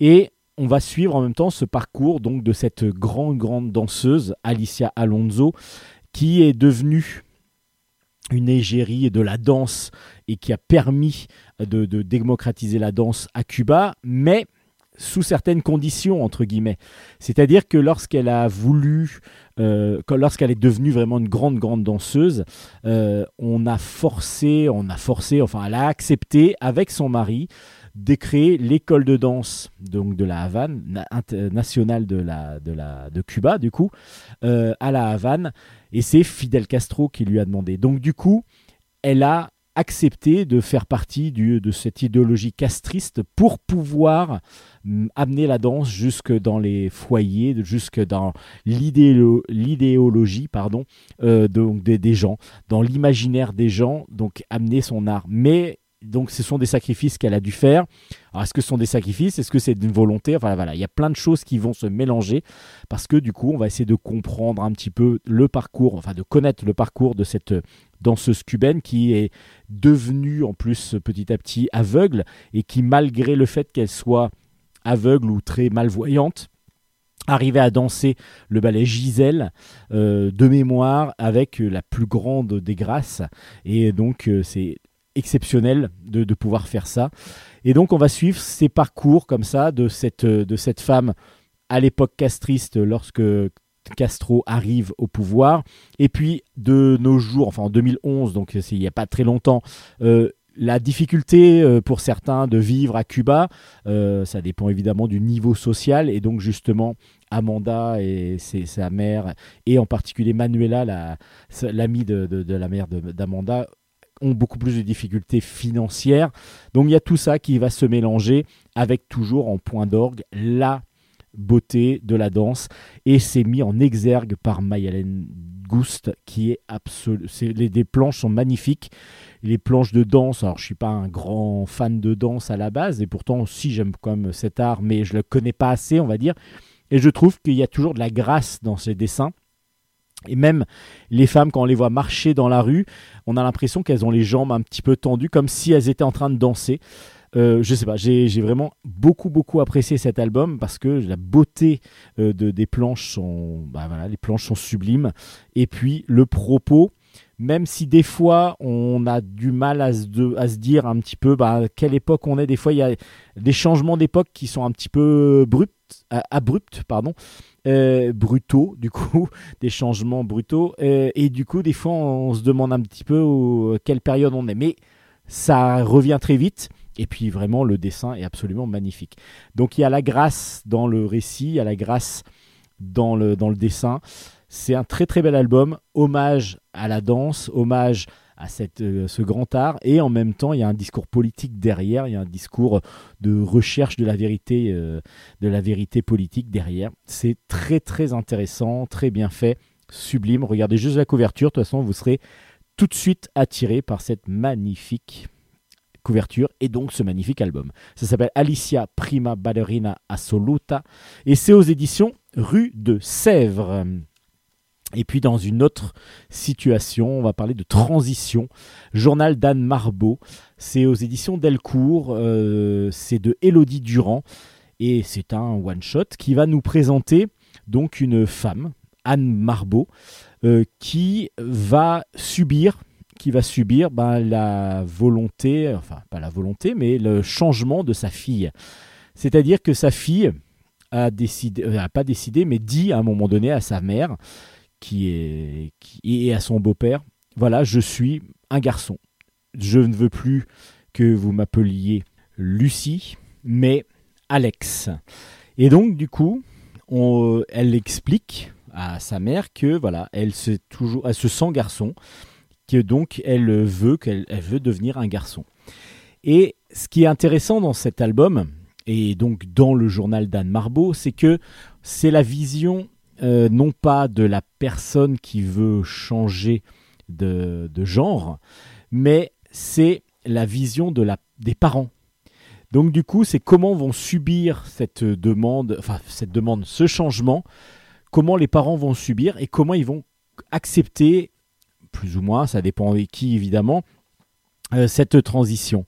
Et on va suivre en même temps ce parcours donc de cette grande grande danseuse Alicia Alonso qui est devenue une égérie de la danse et qui a permis de, démocratiser la danse à Cuba, mais sous certaines conditions, entre guillemets. C'est-à-dire que lorsqu'elle a voulu, euh, que lorsqu'elle est devenue vraiment une grande, grande danseuse, euh, on a forcé, on a forcé, enfin, elle a accepté avec son mari de créer l'école de danse donc de la Havane, int- nationale de, la, de, la, de Cuba, du coup, euh, à la Havane. Et c'est Fidel Castro qui lui a demandé. Donc, du coup, elle a accepté de faire partie du- de cette idéologie castriste pour pouvoir mm, amener la danse jusque dans les foyers, jusque dans l'idéolo- l'idéologie pardon, euh, donc des, des gens, dans l'imaginaire des gens, donc amener son art. Mais donc ce sont des sacrifices qu'elle a dû faire. Alors est-ce que ce sont des sacrifices? Est-ce que c'est une volonté? Enfin voilà, il y a plein de choses qui vont se mélanger parce que du coup on va essayer de comprendre un petit peu le parcours, enfin de connaître le parcours de cette danseuse cubaine qui est devenue en plus petit à petit aveugle et qui malgré le fait qu'elle soit aveugle ou très malvoyante arrivait à danser le ballet Gisèle euh, de mémoire avec euh, la plus grande des grâces. Et donc euh, c'est exceptionnel de, pouvoir faire ça. Et donc on va suivre ces parcours comme ça de cette, de cette femme à l'époque castriste lorsque Castro arrive au pouvoir. Et puis de nos jours enfin en 2011 donc il n'y a pas très longtemps euh, la difficulté euh, pour certains de vivre à Cuba, euh, ça dépend évidemment du niveau social. Et donc justement Amanda et sa mère et en particulier Manuela, la- l'amie de, de- la mère d'Amanda, ont beaucoup plus de difficultés financières. Donc il y a tout ça qui va se mélanger avec toujours en point d'orgue la beauté de la danse et c'est mis en exergue par Mayalen Ghost qui est absolu. c'est- Les, les planches sont magnifiques. Les planches de danse, alors je suis pas un grand fan de danse à la base, et pourtant si j'aime quand même cet art, mais je le connais pas assez, on va dire. Et je trouve qu'il y a toujours de la grâce dans ces dessins. Et même les femmes, quand on les voit marcher dans la rue, on a l'impression qu'elles ont les jambes un petit peu tendues, comme si elles étaient en train de danser. Euh, je sais pas, j'ai vraiment beaucoup beaucoup apprécié cet album parce que la beauté euh, de, des planches sont, bah voilà, les planches sont sublimes. Et puis le propos, même si des fois on a du mal à se, dire un petit peu bah, quelle époque on est, des fois il y a des changements d'époque qui sont un petit peu abrupts, pardon, euh, brutaux du coup, [LAUGHS] des changements brutaux. euh, et du coup, des fois on se demande un petit peu au- quelle période on est. Mais ça revient très vite. Et puis vraiment, le dessin est absolument magnifique. Donc il y a la grâce dans le récit, il y a la grâce dans le, dans le dessin. C'est un très très bel album, hommage à la danse, hommage à cette, euh, ce grand art, et en même temps il y a un discours politique derrière, il y a un discours de recherche de la vérité, euh, de la vérité politique derrière. C'est très très intéressant, très bien fait, sublime. Regardez juste la couverture, de toute façon vous serez tout de suite attiré par cette magnifique couverture et donc ce magnifique album. Ça s'appelle Alicia Prima Ballerina Assoluta et c'est aux éditions Rue de Sèvres. Et puis dans une autre situation, on va parler de transition. Journal d'Anne Marbeau, c'est aux éditions Delcourt, euh, c'est de Élodie Durand et c'est un one shot qui va nous présenter donc une femme, Anne Marbeau, euh, qui va subir qui va subir ben, la volonté, enfin pas la volonté, mais le changement de sa fille. C'est-à-dire que sa fille a décidé, euh, a pas décidé, mais dit à un moment donné à sa mère, qui est, à son beau-père, voilà, je suis un garçon. Je ne veux plus que vous m'appeliez Lucie, mais Alex. Et donc du coup, on, elle explique à sa mère que voilà, elle se toujours, elle se sent garçon que donc elle veut qu'elle elle veut devenir un garçon. Et ce qui est intéressant dans cet album et donc dans le journal d'Anne Marbeau, c'est que c'est la vision euh, non pas de la personne qui veut changer de, genre, mais c'est la vision des parents. Donc du coup, c'est comment vont subir cette demande, enfin cette demande, ce changement, comment les parents vont subir et comment ils vont accepter plus ou moins, ça dépend de qui évidemment, euh, cette transition.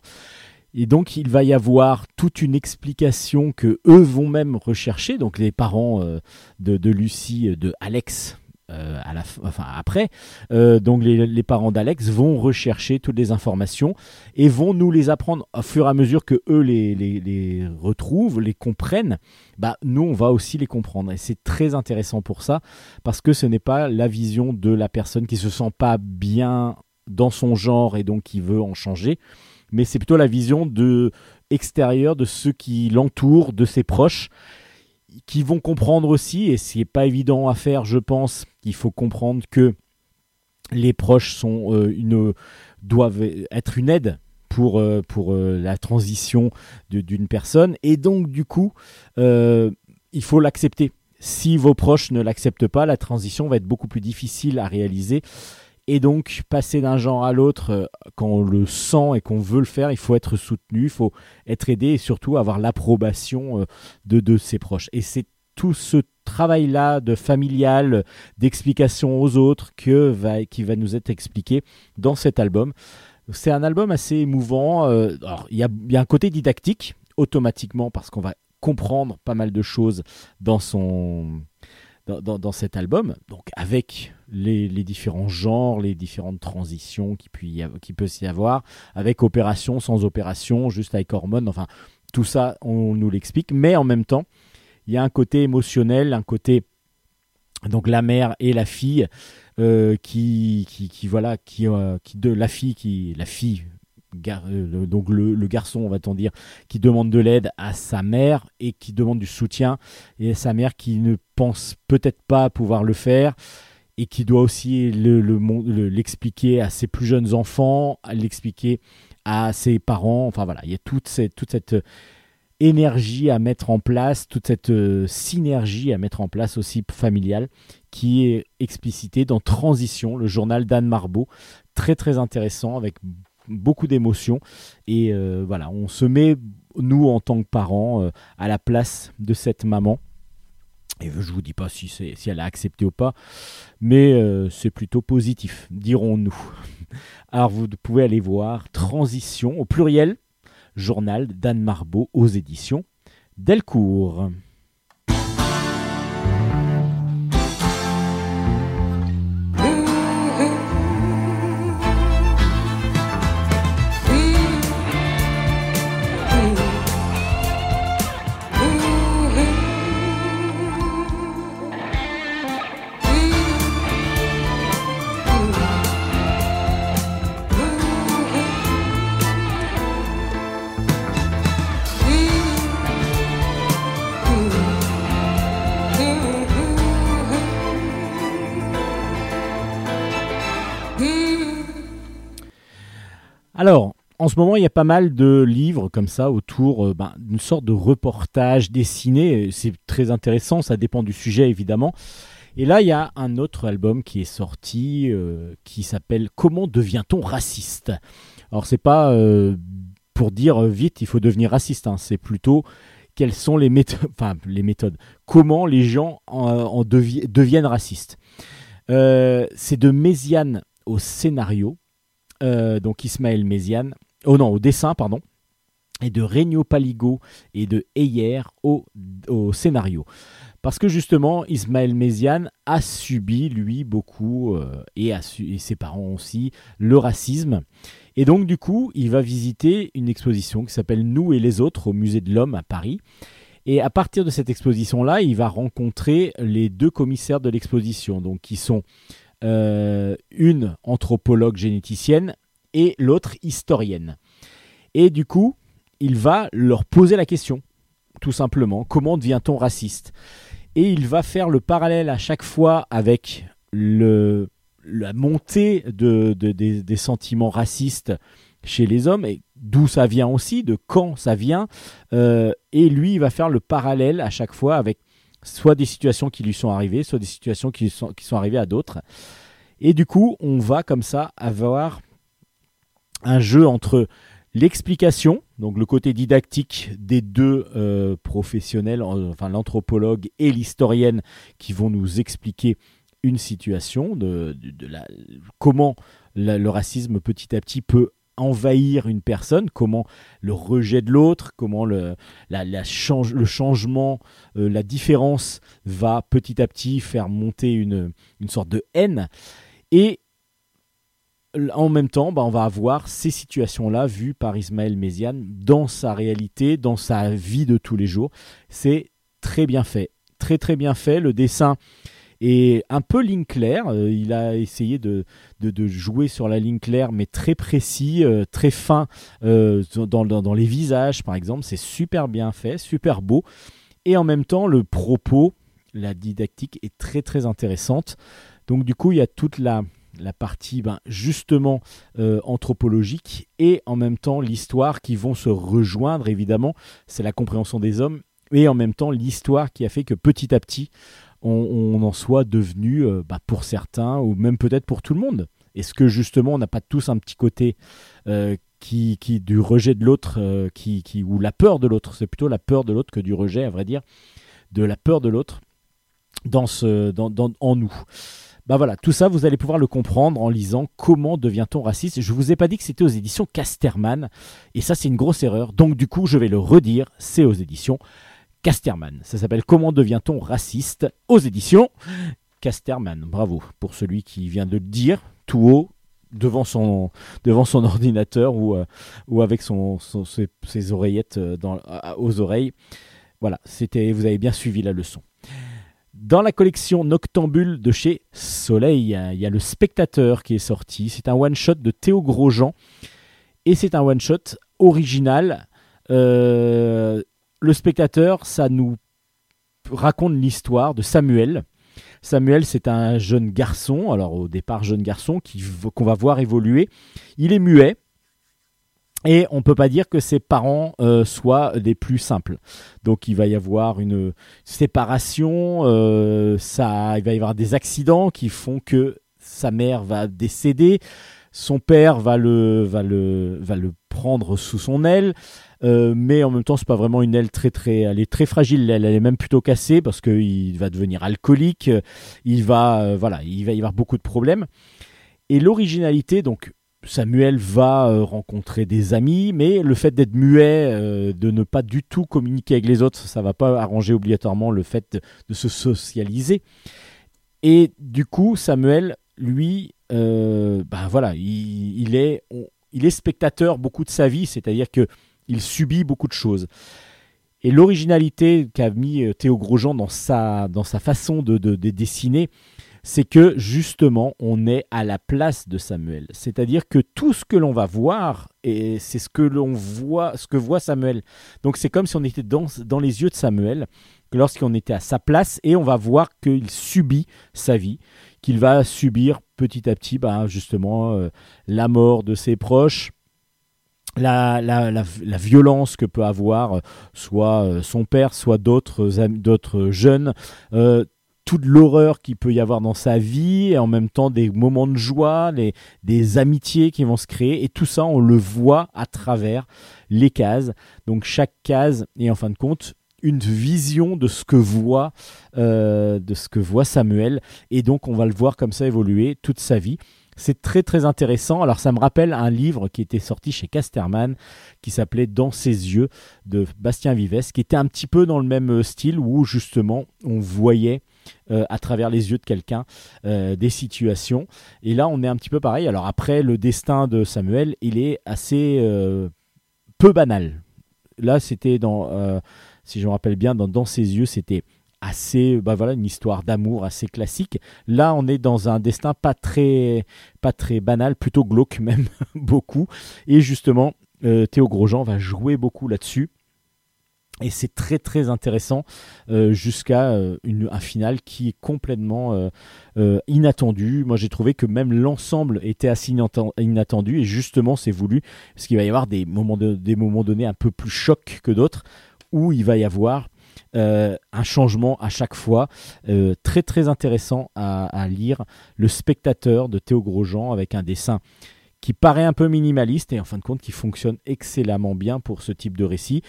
Et donc il va y avoir toute une explication que eux vont même rechercher, donc les parents euh, de, Lucie, de Alex. Euh, enfin après, euh, donc les, parents d'Alex vont rechercher toutes les informations et vont nous les apprendre au fur et à mesure que eux les, les, les retrouvent, les comprennent. Bah nous on va aussi les comprendre et c'est très intéressant pour ça parce que ce n'est pas la vision de la personne qui se sent pas bien dans son genre et donc qui veut en changer, mais c'est plutôt la vision de extérieure de ceux qui l'entourent, de ses proches, qui vont comprendre aussi, et ce n'est pas évident à faire, je pense, qu'il faut comprendre que les proches sont euh, une, doivent être une aide pour, euh, pour euh, la transition d'une personne, et donc du coup, il faut l'accepter. Si vos proches ne l'acceptent pas, la transition va être beaucoup plus difficile à réaliser. Et donc, passer d'un genre à l'autre, euh, quand on le sent et qu'on veut le faire, il faut être soutenu, il faut être aidé et surtout avoir l'approbation euh, de, ses proches. Et c'est tout ce travail-là de familial, d'explication aux autres que va, qui va nous être expliqué dans cet album. C'est un album assez émouvant. euh, alors, il y a, il y a un côté didactique, automatiquement, parce qu'on va comprendre pas mal de choses dans son dans, cet album, donc avec les, les, différents genres, les différentes transitions qui, puis, qui peut s'y avoir, avec opération, sans opération, juste avec hormones, enfin tout ça on nous l'explique, mais en même temps il y a un côté émotionnel, un côté donc la mère et la fille euh, qui, qui, qui, voilà qui, euh, qui de la fille qui la fille Euh, donc le, garçon, on va-t-on dire, qui demande de l'aide à sa mère et qui demande du soutien, et sa mère qui ne pense peut-être pas pouvoir le faire, et qui doit aussi l'expliquer le, le, à ses plus jeunes enfants, l'expliquer à ses parents, enfin voilà, il y a toute cette, toute cette énergie à mettre en place, toute cette euh, synergie à mettre en place aussi familiale qui est explicitée dans Transition, le journal d'Anne Marbeau, très très intéressant avec beaucoup d'émotions et euh, voilà, on se met nous en tant que parents euh, à la place de cette maman. Et je vous dis pas si, c'est- si elle a accepté ou pas, mais euh, c'est plutôt positif, dirons-nous. [LAUGHS] Alors vous pouvez aller voir Transition au pluriel, journal d'Anne Marbeau aux éditions Delcourt. Alors, en ce moment, il y a pas mal de livres comme ça autour euh, ben, d'une sorte de reportage dessiné. C'est très intéressant, ça dépend du sujet évidemment. Et là, il y a un autre album qui est sorti euh, qui s'appelle Comment devient-on raciste? Alors, c'est pas euh, pour dire vite il faut devenir raciste, hein, c'est plutôt quelles sont les méthodes, [LAUGHS] enfin les méthodes, comment les gens en, en devi- deviennent racistes? C'est de Méziane au scénario, donc Ismaël Méziane, oh non, au dessin, pardon, et de Regno Paligo et de Heyer au, scénario. Parce que justement, Ismaël Méziane a subi, lui, beaucoup, euh, et, et ses parents aussi, le racisme. Et donc, du coup, il va visiter une exposition qui s'appelle Nous et les autres au Musée de l'Homme à Paris. Et à partir de cette exposition-là, il va rencontrer les deux commissaires de l'exposition, donc qui sont euh, une anthropologue généticienne et l'autre historienne. Et du coup, il va leur poser la question, tout simplement, comment devient-on raciste? Et il va faire le parallèle à chaque fois avec le, la montée de, de- des, des sentiments racistes chez les hommes, et d'où ça vient aussi, de quand ça vient. Euh, et lui, il va faire le parallèle à chaque fois avec soit des situations qui lui sont arrivées, soit des situations qui sont, qui sont arrivées à d'autres. Et du coup, on va comme ça avoir un jeu entre l'explication, donc le côté didactique des deux euh, professionnels, en- enfin l'anthropologue et l'historienne, qui vont nous expliquer une situation, de, de- la- comment le racisme petit à petit peut envahir une personne, comment le rejet de l'autre, comment le, la- change, le changement, euh, la différence va petit à petit faire monter une, une sorte de haine. Et en même temps, bah, on va avoir ces situations-là vues par Ismaël Méziane dans sa réalité, dans sa vie de tous les jours. C'est très bien fait. Très très bien fait. Le dessin est un peu ligne claire. Euh, il a essayé de, de, jouer sur la ligne claire, mais très précis, euh, très fin euh, dans, dans, les visages, par exemple. C'est super bien fait, super beau. Et en même temps, le propos, la didactique est très très intéressante. Donc du coup, il y a toute la, la partie ben, justement anthropologique et en même temps l'histoire qui vont se rejoindre, évidemment. C'est la compréhension des hommes et en même temps l'histoire qui a fait que petit à petit, on, en soit devenu, euh, bah, pour certains, ou même peut-être pour tout le monde. Est-ce que justement on n'a pas tous un petit côté euh, qui, qui du rejet de l'autre, euh, qui, qui, ou la peur de l'autre, c'est plutôt la peur de l'autre que du rejet, à vrai dire, de la peur de l'autre dans ce, dans, en nous. Bah voilà, tout ça, vous allez pouvoir le comprendre en lisant Comment devient-on raciste. Je vous ai pas dit que c'était aux éditions Casterman, et ça c'est une grosse erreur. Donc du coup, je vais le redire, c'est aux éditions. Ça s'appelle Comment devient-on raciste aux éditions Casterman. Bravo pour celui qui vient de le dire tout haut devant son, [LAUGHS] ordinateur ou, euh, avec ses, oreillettes euh, aux oreilles. Voilà, c'était, vous avez bien suivi la leçon. Dans la collection Noctambule de chez Soleil, il y a Le Spectateur qui est sorti. C'est un one-shot de Théo Grosjean. Et c'est un one-shot original. Euh, le Spectateur, ça nous raconte l'histoire de Samuel. Samuel, c'est un jeune garçon, alors au départ jeune garçon, qu'on va voir évoluer. Il est muet. Et on peut pas dire que ses parents euh, soient des plus simples. Donc il va y avoir une séparation, euh, ça, il va y avoir des accidents qui font que sa mère va décéder, son père va le, va le prendre sous son aile. Euh, mais en même temps, c'est pas vraiment une aile très très, elle est très fragile. Elle, est même plutôt cassée parce qu'il va devenir alcoolique. Il va, euh, voilà, il va y avoir beaucoup de problèmes. Et l'originalité, donc Samuel va euh, rencontrer des amis, mais le fait d'être muet, de ne pas du tout communiquer avec les autres, ça va pas arranger obligatoirement le fait de, se socialiser. Et du coup, Samuel, lui, ben voilà, il, est, il est spectateur beaucoup de sa vie, c'est-à-dire que il subit beaucoup de choses. Et l'originalité qu'a mis euh, Théo Grosjean dans sa, dans sa façon de, de- de dessiner, c'est que justement, on est à la place de Samuel. C'est-à-dire que tout ce que l'on va voir, et c'est ce que l'on voit, ce que voit Samuel. Donc c'est comme si on était dans, dans les yeux de Samuel, lorsqu'on était à sa place, et on va voir qu'il subit sa vie, qu'il va subir petit à petit, ben, justement, euh, la mort de ses proches. La, la, la, violence que peut avoir euh, soit euh, son père, soit d'autres jeunes, euh, toute l'horreur qu'il peut y avoir dans sa vie, et en même temps des moments de joie, des amitiés qui vont se créer, et tout ça, on le voit à travers les cases. Donc chaque case est en fin de compte une vision de ce que voit, de ce que voit Samuel, et donc on va le voir comme ça évoluer toute sa vie. C'est très très intéressant. Alors ça me rappelle un livre qui était sorti chez Casterman qui s'appelait Dans ses yeux de Bastien Vives, qui était un petit peu dans le même euh, style où justement on voyait euh, à travers les yeux de quelqu'un euh, des situations. Et là, on est un petit peu pareil. Alors après, le destin de Samuel, il est assez peu banal. Là, c'était dans, si je me rappelle bien, dans, dans ses yeux, c'était assez, bah voilà, une histoire d'amour assez classique. Là, on est dans un destin pas très, pas très banal, plutôt glauque [LAUGHS] même beaucoup. Et justement, euh, Théo Grosjean va jouer beaucoup là-dessus. Et c'est très très intéressant euh, jusqu'à euh, un final qui est complètement euh, inattendu. Moi j'ai trouvé que même l'ensemble était assez inatten- inattendu et justement c'est voulu parce qu'il va y avoir des moments, de- des moments donnés un peu plus chocs que d'autres où il va y avoir euh, un changement à chaque fois. Euh, très très intéressant à, lire. Le spectateur de Théo Grosjean avec un dessin qui paraît un peu minimaliste et en fin de compte qui fonctionne excellemment bien pour ce type de récit.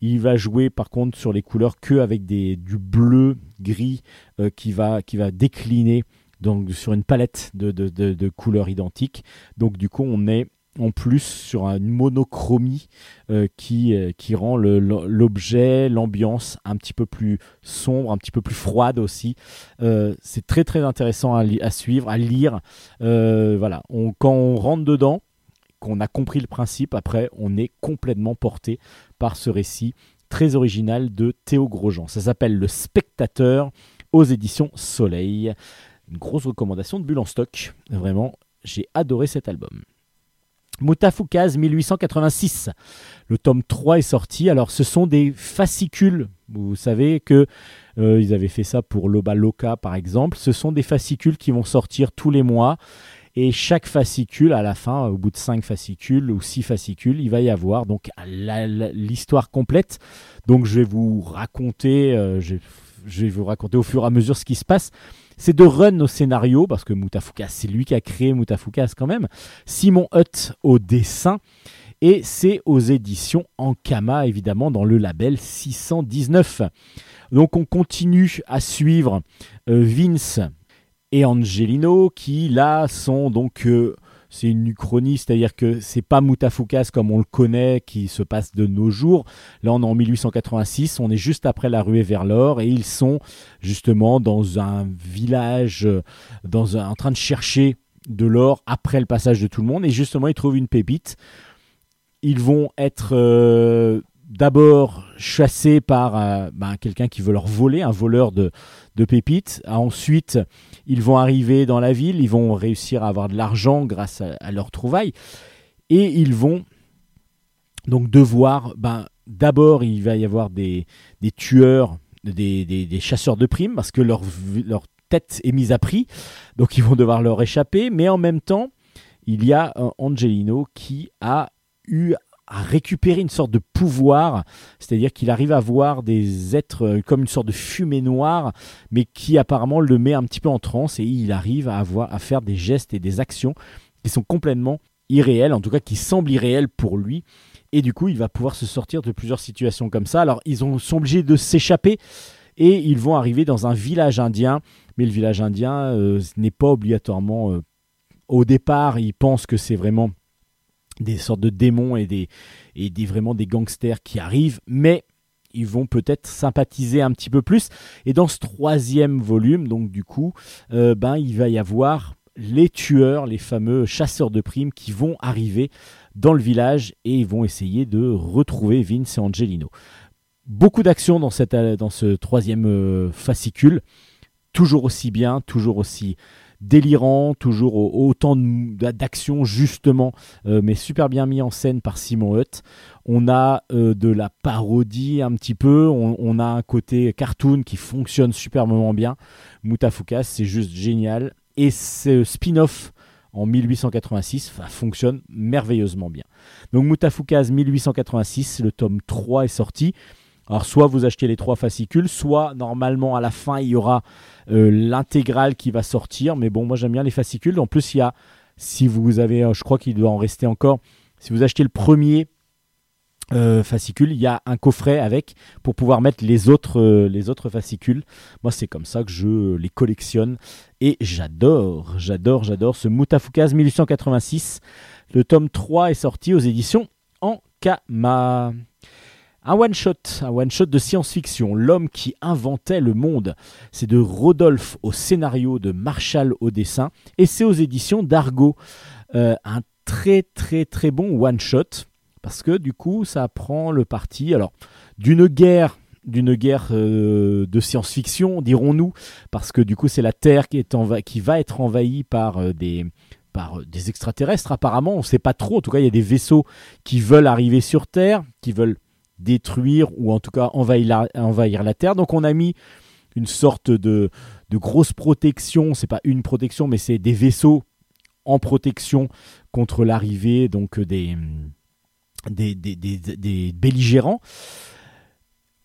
Il va jouer par contre sur les couleurs que avec des, du bleu gris euh, qui, va, qui va décliner donc, sur une palette de- de couleurs identiques. Donc du coup on est en plus sur une monochromie euh, qui, euh, qui rend l'objet, l'ambiance un petit peu plus sombre, un petit peu plus froide aussi. Euh, c'est très très intéressant à, suivre, à lire. Voilà, quand on rentre dedans, qu'on a compris le principe, après on est complètement porté par ce récit très original de Théo Grosjean. Ça s'appelle Le Spectateur aux éditions Soleil. Une grosse recommandation de Bulle en stock. Vraiment, j'ai adoré cet album. Moutafoukaz 1886. Le tome 3 est sorti. Alors, ce sont des fascicules. Vous savez que euh, ils avaient fait ça pour Loba Loca, par exemple. Ce sont des fascicules qui vont sortir tous les mois. Et chaque fascicule, à la fin, au bout de 5 fascicules ou 6 fascicules, il va y avoir donc l'histoire complète. Donc, je vais vous raconter, euh, je vais vous raconter au fur et à mesure ce qui se passe. C'est de run au scénario, parce que Moutafoukaz, c'est lui qui a créé Moutafoukaz quand même. Simon Hutt au dessin. Et c'est aux éditions Ankama, évidemment, dans le label 619. Donc on continue à suivre euh, Vince et Angelino, qui là sont donc... euh, c'est une uchronie, c'est-à-dire que c'est pas Moutafoukaz comme on le connaît qui se passe de nos jours. Là, on est en 1886, on est juste après la ruée vers l'or et ils sont justement dans un village, euh, dans un- en train de chercher de l'or après le passage de tout le monde et justement ils trouvent une pépite. Ils vont être euh, d'abord chassés par euh, ben, quelqu'un qui veut leur voler, un voleur de, de pépites. Ensuite, ils vont arriver dans la ville, ils vont réussir à avoir de l'argent grâce à, leur trouvaille et ils vont donc devoir, ben, d'abord il va y avoir des, tueurs, des, chasseurs de primes parce que leur, leur tête est mise à prix, donc ils vont devoir leur échapper, mais en même temps il y a un Angelino qui a eu à récupérer une sorte de pouvoir, c'est-à-dire qu'il arrive à voir des êtres euh, comme une sorte de fumée noire, mais qui apparemment le met un petit peu en transe et il arrive à, avoir, à faire des gestes et des actions qui sont complètement irréels, en tout cas qui semblent irréels pour lui. Et du coup, il va pouvoir se sortir de plusieurs situations comme ça. Alors, ils ont, sont obligés de s'échapper et ils vont arriver dans un village indien. Mais le village indien euh, n'est pas obligatoirement... Euh, au départ, ils pensent que c'est vraiment des sortes de démons et des, vraiment des gangsters qui arrivent, mais ils vont peut-être sympathiser un petit peu plus. Et dans ce troisième volume, donc du coup, euh, ben il va y avoir les tueurs, les fameux chasseurs de primes qui vont arriver dans le village et ils vont essayer de retrouver Vince et Angelino. Beaucoup d'action dans ce troisième euh, fascicule, toujours aussi bien, toujours aussi délirant, toujours autant d'action justement, euh, mais super bien mis en scène par Simon Hutt. On a euh, de la parodie un petit peu, on, a un côté cartoon qui fonctionne superbement bien. Mutafukas, c'est juste génial. Et ce spin-off en 1886 fonctionne merveilleusement bien. Donc Mutafukas 1886, le tome 3 est sorti. Alors soit vous achetez les trois fascicules, soit normalement à la fin il y aura euh, l'intégrale qui va sortir. Mais bon, moi j'aime bien les fascicules. En plus, il y a, si vous avez, euh, je crois qu'il doit en rester encore, si vous achetez le premier euh, fascicule, il y a un coffret avec pour pouvoir mettre les autres, les autres fascicules. Moi, c'est comme ça que je les collectionne et j'adore, j'adore, j'adore ce Mutafukaz 1886. Le tome 3 est sorti aux éditions Ankama. Un one-shot, un one-shot de science-fiction, L'homme qui inventait le monde. C'est de Rodolphe au scénario, de Marshall au dessin, et c'est aux éditions d'Argo. Euh, un très très très bon one-shot, parce que du coup ça prend le parti alors d'une guerre d'une guerre euh, de science-fiction, dirons-nous, parce que du coup c'est la Terre qui, va être envahie par euh, des par des extraterrestres apparemment, on ne sait pas trop, en tout cas il y a des vaisseaux qui veulent arriver sur Terre, qui veulent détruire ou en tout cas envahir la, Terre. Donc on a mis une sorte de, grosse protection, c'est pas une protection, mais c'est des vaisseaux en protection contre l'arrivée donc des, belligérants.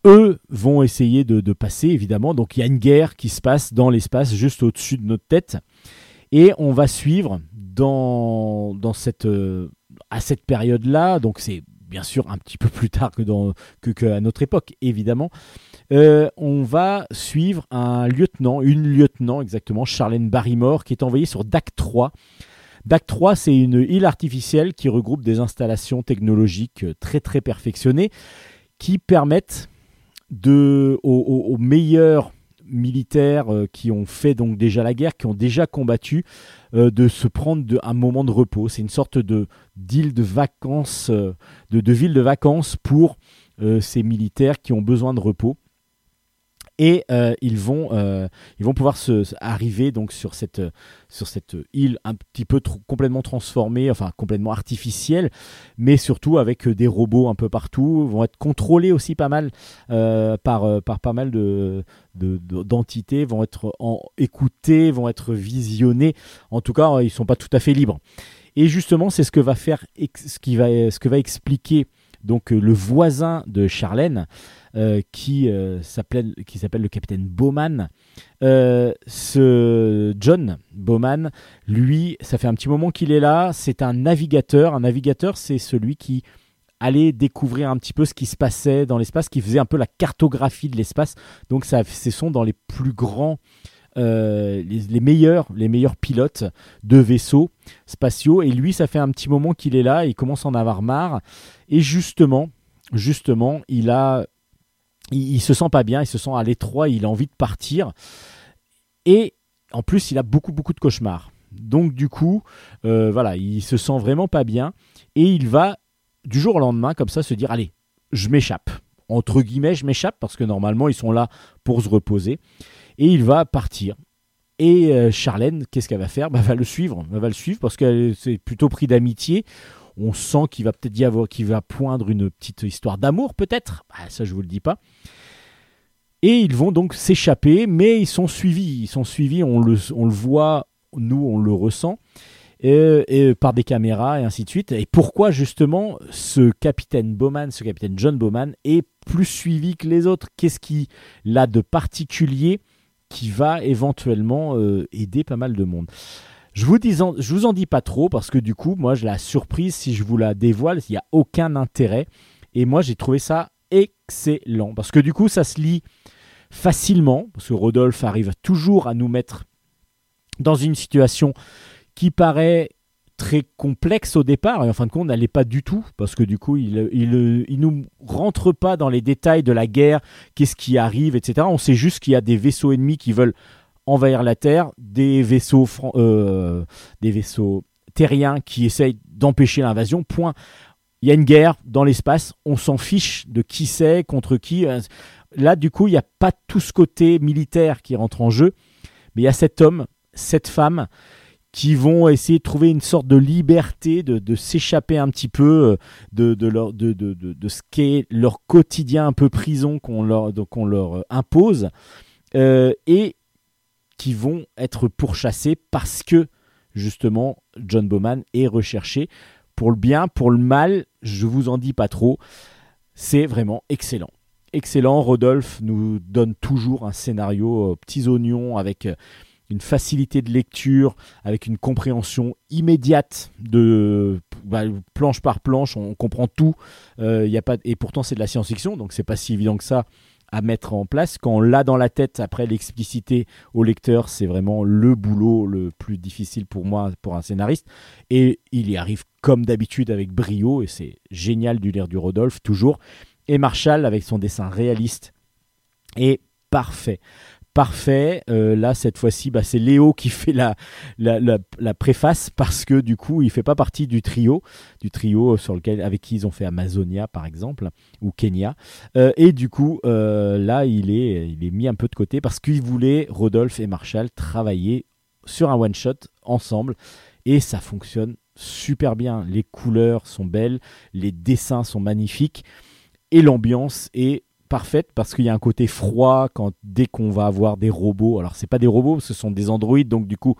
Eux vont essayer de, passer, évidemment. Donc il y a une guerre qui se passe dans l'espace, juste au-dessus de notre tête. Et on va suivre dans, dans cette, euh, à cette période-là, donc c'est bien sûr un petit peu plus tard que, notre époque, évidemment. Euh, on va suivre un lieutenant, une lieutenant exactement, Charlène Barrymore, qui est envoyée sur DAC 3. DAC 3, c'est une île artificielle qui regroupe des installations technologiques très très perfectionnées qui permettent de, aux meilleurs militaires euh, qui ont fait donc déjà la guerre, qui ont déjà combattu, euh, de se prendre un moment de repos. C'est une sorte de d'île de vacances, euh, de, de, ville de vacances pour ces militaires qui ont besoin de repos et euh, ils, vont, euh, ils vont pouvoir se, arriver donc sur cette, sur cette île un petit peu complètement transformée, enfin complètement artificielle, mais surtout avec euh, des robots un peu partout, vont être contrôlés aussi pas mal par, par pas mal de, d'entités, vont être en, écoutés, vont être visionnés. En tout cas, ils sont pas tout à fait libres. Et justement, c'est ce que va faire, ce qui va, ce que va expliquer donc le voisin de Charlène. Euh, qui euh, s'appelle qui s'appelle le capitaine Bowman. Euh, ce John Bowman, lui, ça fait un petit moment qu'il est là. C'est un navigateur. Un navigateur, c'est celui qui allait découvrir un petit peu ce qui se passait dans l'espace, qui faisait un peu la cartographie de l'espace. Donc, ça, ce sont dans les plus grands les, les, meilleurs, les meilleurs pilotes de vaisseaux spatiaux. Et lui, ça fait un petit moment qu'il est là, il commence à en avoir marre. Et justement, justement, il a il, se sent pas bien, il se sent à l'étroit, il a envie de partir. Et en plus, il a beaucoup, beaucoup de cauchemars. Donc, du coup, euh, voilà, il se sent vraiment pas bien. Et il va, du jour au lendemain, comme ça, se dire Allez, je m'échappe. Entre guillemets, je m'échappe parce que normalement, ils sont là pour se reposer. Et il va partir. Et euh, Charlène, qu'est-ce qu'elle va faire? Bah, va le suivre. Va le suivre parce qu'elle s'est plutôt pris d'amitié on sent qu'il va peut-être y avoir, qu'il va poindre une petite histoire d'amour, peut-être. Ah, ça, je vous le dis pas. Et ils vont donc s'échapper, mais ils sont suivis. Ils sont suivis, on le, voit, nous, on le ressent. par des caméras et ainsi de suite. Et pourquoi justement ce capitaine Bowman, ce capitaine John Bowman, est plus suivi que les autres? Qu'est-ce qu'il a de particulier qui va éventuellement euh, aider pas mal de monde? Je vous, en, je vous en dis pas trop parce que du coup, moi, la surprise, si je vous la dévoile, il n'y a aucun intérêt. Et moi, j'ai trouvé ça excellent parce que du coup, ça se lit facilement parce que Rodolphe arrive toujours à nous mettre dans une situation qui paraît très complexe au départ et en fin de compte n'allait pas du tout parce que du coup il, il, il, nous rentre pas dans les détails de la guerre qu'est-ce qui arrive etc on sait juste qu'il y a des vaisseaux ennemis qui veulent envahir la Terre des vaisseaux euh, des vaisseaux terriens qui essayent d'empêcher l'invasion point. Il y a une guerre dans l'espace on s'en fiche de qui c'est contre qui là du coup il n'y a pas tout ce côté militaire qui rentre en jeu mais il y a cet homme cette femme qui vont essayer de trouver une sorte de liberté, de, s'échapper un petit peu euh, de, de, de, de, ce qu'est leur quotidien un peu prison qu'on leur, qu'on leur euh, impose, euh, et qui vont être pourchassés parce que justement John Bowman est recherché. Pour le bien, pour le mal, je vous en dis pas trop, c'est vraiment excellent. Excellent, Rodolphe nous donne toujours un scénario petits oignons avec une facilité de lecture, avec une compréhension immédiate de bah, planche par planche, on, comprend tout. Euh, a pas, et pourtant c'est de la science-fiction, donc c'est pas si évident que ça à mettre en place. Quand on l'a dans la tête, après l'expliciter au lecteur, c'est vraiment le boulot le plus difficile pour moi, pour un scénariste. Et il y arrive comme d'habitude avec brio, et c'est génial du lire du Rodolphe, toujours. Et Marshall, avec son dessin réaliste, est parfait parfait. Euh, là, cette fois-ci, bah, c'est Léo qui [LAUGHS] fait la, préface parce que du coup, il fait pas partie du trio, du trio sur lequel, avec qui ils ont fait Amazonia, par exemple, ou Kenya. Euh, et du coup, euh, là, il est, il est mis un peu de côté parce qu'il voulait, Rodolphe et Marshall, travailler sur un one-shot ensemble. Et ça fonctionne super bien. Les couleurs sont belles, les dessins sont magnifiques et l'ambiance est parfaite parce qu'il y a un côté froid quand dès qu'on va avoir des robots. Alors c'est pas des robots, ce sont des androïdes, donc du coup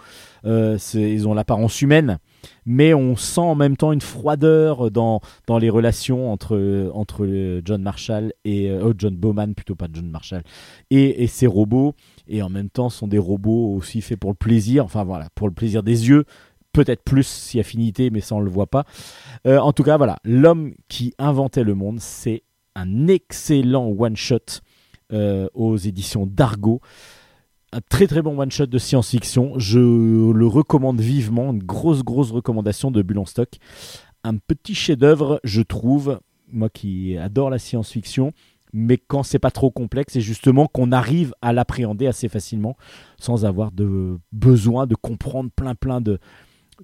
euh, ils ont l'apparence humaine, mais on sent en même temps une froideur dans, dans les relations entre, entre John Marshall et euh, oh, John Bowman plutôt pas John Marshall et, ces robots et en même temps sont des robots aussi faits pour le plaisir, enfin voilà pour le plaisir des yeux peut-être plus si affinité, mais ça on le voit pas. Euh, en tout cas, voilà, l'homme qui inventait le monde, c'est un excellent one-shot euh, aux éditions d'Argo. Un très très bon one-shot de science-fiction. Je le recommande vivement. Une grosse grosse recommandation de Bulle en stock. Un petit chef-d'œuvre, je trouve, moi qui adore la science-fiction, mais quand c'est pas trop complexe, c'est justement qu'on arrive à l'appréhender assez facilement sans avoir de besoin de comprendre plein plein de,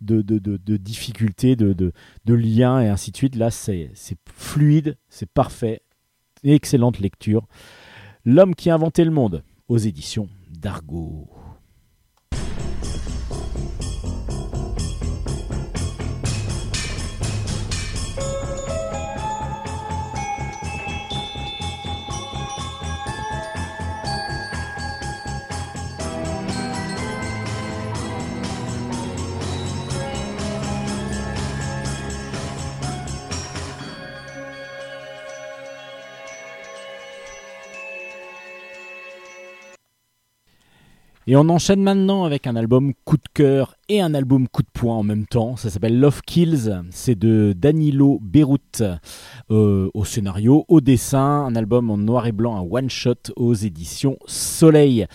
de, de, de, difficultés, de, de, liens et ainsi de suite. Là, c'est fluide, c'est parfait. Excellente lecture. L'homme qui a inventé le monde aux éditions d'Argo. Et on enchaîne maintenant avec un album coup de cœur et un album coup de poing en même temps. Ça s'appelle Love Kills. C'est de Danilo Beirut euh, au scénario, au dessin. Un album en noir et blanc, un one-shot aux éditions Soleil.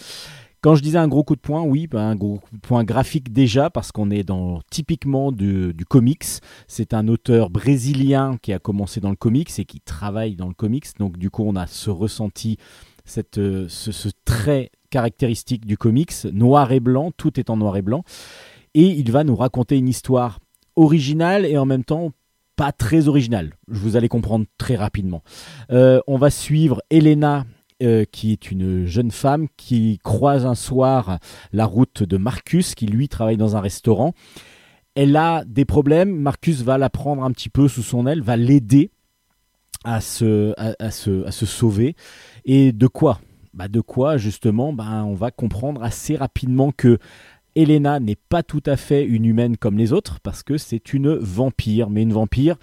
Quand je disais un gros coup de poing, oui, ben, un gros coup de poing graphique déjà, parce qu'on est dans typiquement du, comics. C'est un auteur brésilien qui a commencé dans le comics et qui travaille dans le comics. Donc du coup, on a ce ressenti, cette, euh, ce trait caractéristique du comics, noir et blanc, tout est en noir et blanc. Et il va nous raconter une histoire originale et en même temps pas très originale. Vous allez comprendre très rapidement. Euh, on va suivre Elena. Euh, qui est une jeune femme qui croise un soir la route de Marcus, qui lui travaille dans un restaurant. Elle a des problèmes, Marcus va la prendre un petit peu sous son aile, va l'aider à se sauver. Et de quoi bah, de quoi justement bah, on va comprendre assez rapidement que Elena n'est pas tout à fait une humaine comme les autres parce que c'est une vampire, mais une vampire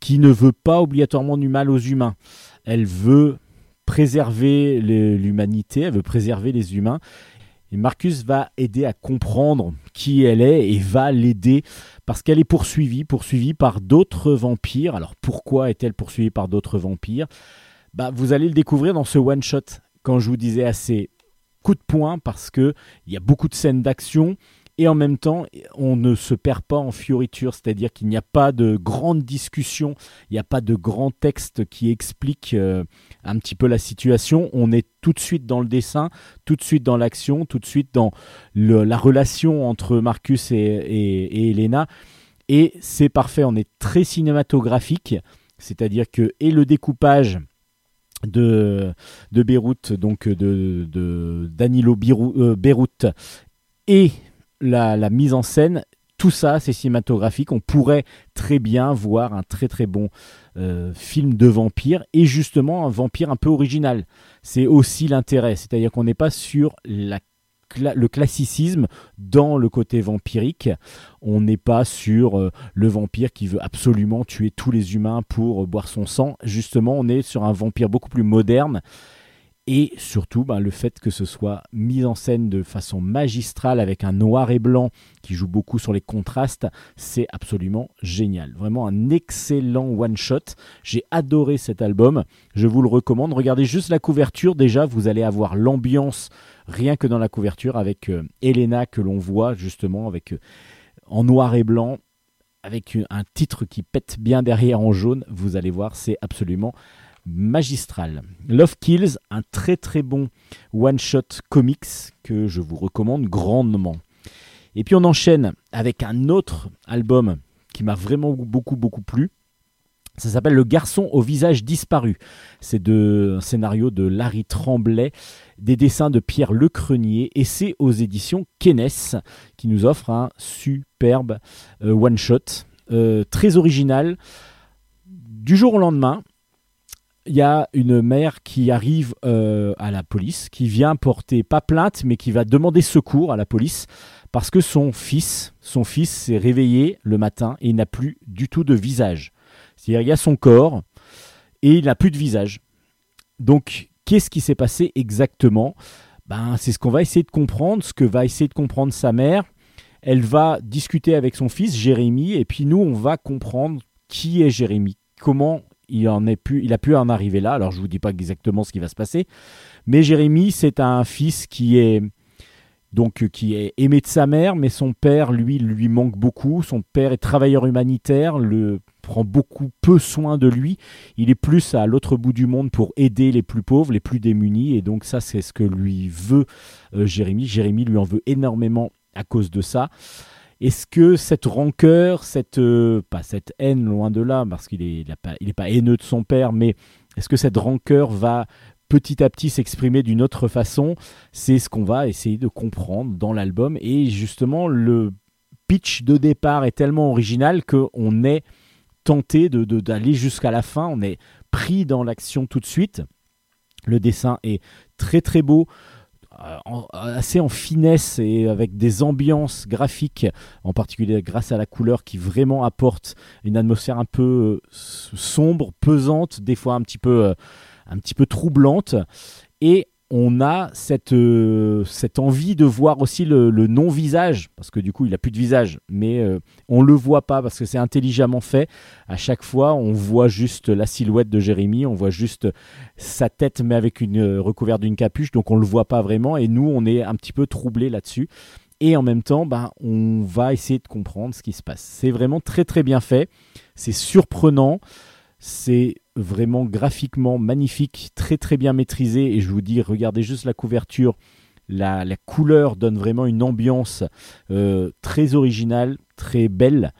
qui ne veut pas obligatoirement du mal aux humains. Elle veut préserver l'humanité, elle veut préserver les humains. Et Marcus va aider à comprendre qui elle est et va l'aider parce qu'elle est poursuivie, poursuivie par d'autres vampires. Alors pourquoi est-elle poursuivie par d'autres vampires? Bah, Vous allez le découvrir dans ce one-shot quand je vous disais assez coup de poing parce qu'il y a beaucoup de scènes d'action et en même temps, on ne se perd pas en fioriture, c'est-à-dire qu'il n'y a pas de grande discussion, il n'y a pas de grand texte qui explique euh, un petit peu la situation. On est tout de suite dans le dessin, tout de suite dans l'action, tout de suite dans la relation entre Marcus et, et Elena. Et c'est parfait, on est très cinématographique, c'est-à-dire que et le découpage de, Beyrouth, donc de, Danilo euh, Beyrouth, et la, mise en scène, tout ça, c'est cinématographique. On pourrait très bien voir un très très bon euh, film de vampire et justement un vampire un peu original. C'est aussi l'intérêt, c'est-à-dire qu'on n'est pas sur le classicisme dans le côté vampirique. On n'est pas sur euh, le vampire qui veut absolument tuer tous les humains pour boire son sang. Justement, on est sur un vampire beaucoup plus moderne et surtout ben, le fait que ce soit mis en scène de façon magistrale avec un noir et blanc qui joue beaucoup sur les contrastes, c'est absolument génial. Vraiment un excellent one-shot. J'ai adoré cet album, je vous le recommande. Regardez juste la couverture, déjà vous allez avoir l'ambiance rien que dans la couverture avec euh, Elena que l'on voit justement avec, euh, en noir et blanc avec un titre qui pète bien derrière en jaune. Vous allez voir, c'est absolument magistral. Love Kills, un très très bon one-shot comics que je vous recommande grandement. Et puis on enchaîne avec un autre album qui m'a vraiment beaucoup beaucoup plu. Ça s'appelle Le garçon au visage disparu. C'est de, un scénario de Larry Tremblay, des dessins de Pierre Lecrenier, et c'est aux éditions Kennes qui nous offre un superbe euh, one-shot, euh, très original. Du jour au lendemain, il y a une mère qui arrive euh, à la police, qui vient porter, pas plainte, mais qui va demander secours à la police parce que son fils, son fils s'est réveillé le matin et n'a plus du tout de visage. C'est-à-dire il y a son corps et il n'a plus de visage. Donc qu'est-ce qui s'est passé exactement? Ben, C'est ce qu'on va essayer de comprendre, ce que va essayer de comprendre sa mère. Elle va discuter avec son fils Jérémy et puis nous on va comprendre qui est Jérémy, comment il, en est pu, il a pu en arriver là. Alors je ne vous dis pas exactement ce qui va se passer, mais Jérémie, c'est un fils qui est donc qui est aimé de sa mère, mais son père, lui, lui manque beaucoup. Son père est travailleur humanitaire, le prend beaucoup peu soin de lui. Il est plus à l'autre bout du monde pour aider les plus pauvres, les plus démunis, et donc ça, c'est ce que lui veut euh, Jérémie. Jérémie lui en veut énormément à cause de ça. Est-ce que cette rancœur, cette euh, pas cette haine loin de là, parce qu'il est pas haineux de son père, mais est-ce que cette rancœur va petit à petit s'exprimer d'une autre façon C'est ce qu'on va essayer de comprendre dans l'album. Et justement, le pitch de départ est tellement original qu'on est tenté de, d'aller jusqu'à la fin. On est pris dans l'action tout de suite. Le dessin est très très beau. Euh, assez en finesse et avec des ambiances graphiques, en particulier grâce à la couleur qui vraiment apporte une atmosphère un peu euh, sombre, pesante, des fois un petit peu, euh, un petit peu troublante. Et on a cette, euh, cette envie de voir aussi le, non-visage, parce que du coup il n'a plus de visage, mais euh, on ne le voit pas parce que c'est intelligemment fait. À chaque fois, on voit juste la silhouette de Jérémy, on voit juste sa tête, mais avec une euh, recouverte d'une capuche, donc on ne le voit pas vraiment, et nous on est un petit peu troublé là-dessus. Et en même temps, ben, on va essayer de comprendre ce qui se passe. C'est vraiment très très bien fait, c'est surprenant. C'est vraiment graphiquement magnifique, très très bien maîtrisé. Et je vous dis, regardez juste la couverture. La, couleur donne vraiment une ambiance euh, très originale, très belle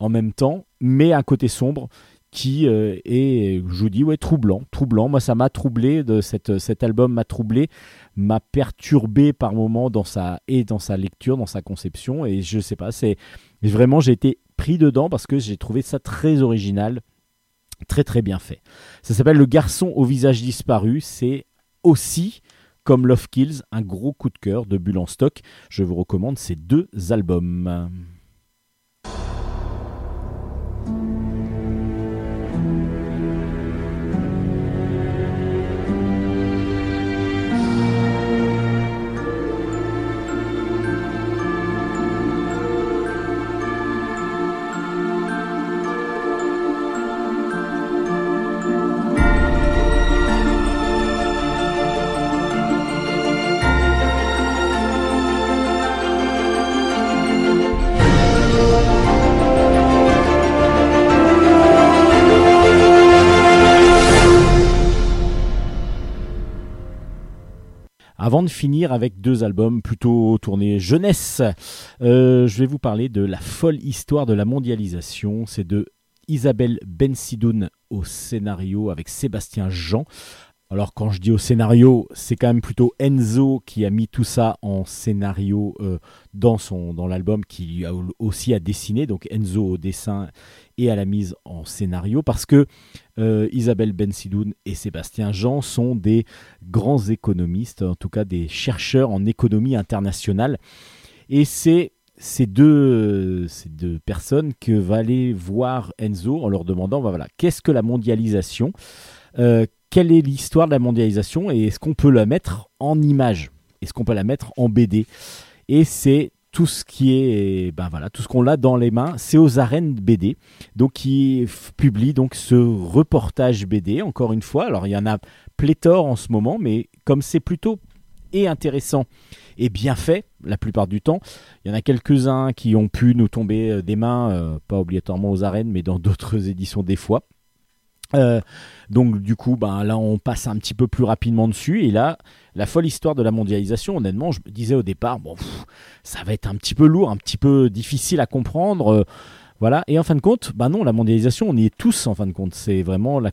en même temps, mais un côté sombre qui euh, est, je vous dis, ouais, troublant. Troublant. Moi, ça m'a troublé. De cet album m'a troublé, m'a perturbé par moments dans sa, et dans sa lecture, dans sa conception. Et je sais pas, c'est vraiment, j'ai été pris dedans parce que j'ai trouvé ça très original Très très bien fait. Ça s'appelle Le garçon au visage disparu. C'est aussi comme Love Kills, un gros coup de cœur de Bulle en stock. Je vous recommande ces deux albums. Avant de finir avec deux albums plutôt tournés jeunesse, euh, je vais vous parler de La folle histoire de la mondialisation. C'est de Isabelle Bensidoun au scénario avec Sébastien Jean. Alors quand je dis au scénario, c'est quand même plutôt Enzo qui a mis tout ça en scénario euh, dans, son, dans l'album, qui a aussi a dessiné, donc Enzo au dessin et à la mise en scénario, parce que euh, Isabelle Bensidoun et Sébastien Jean sont des grands économistes, en tout cas des chercheurs en économie internationale. Et c'est ces deux, ces deux personnes que va aller voir Enzo en leur demandant, bah voilà, qu'est-ce que la mondialisation euh, quelle est l'histoire de la mondialisation et est-ce qu'on peut la mettre en image? Est-ce qu'on peut la mettre en BD Et c'est tout ce qui est, ben voilà, tout ce qu'on a dans les mains, c'est aux arènes BD, donc qui publie donc ce reportage BD. Encore une fois, alors il y en a pléthore en ce moment, mais comme c'est plutôt et intéressant et bien fait la plupart du temps. Il y en a quelques-uns qui ont pu nous tomber euh, des mains, euh, pas obligatoirement aux arènes, mais dans [LAUGHS] d'autres éditions des fois. Euh, donc du coup, ben, là on passe un petit peu plus rapidement dessus. Et là, la folle histoire de la mondialisation, honnêtement, je me disais au départ, bon, ça va être un petit peu lourd, un petit peu difficile à comprendre. Euh, voilà. Et en fin de compte, ben non, la mondialisation, on y est tous en fin de compte. C'est vraiment la,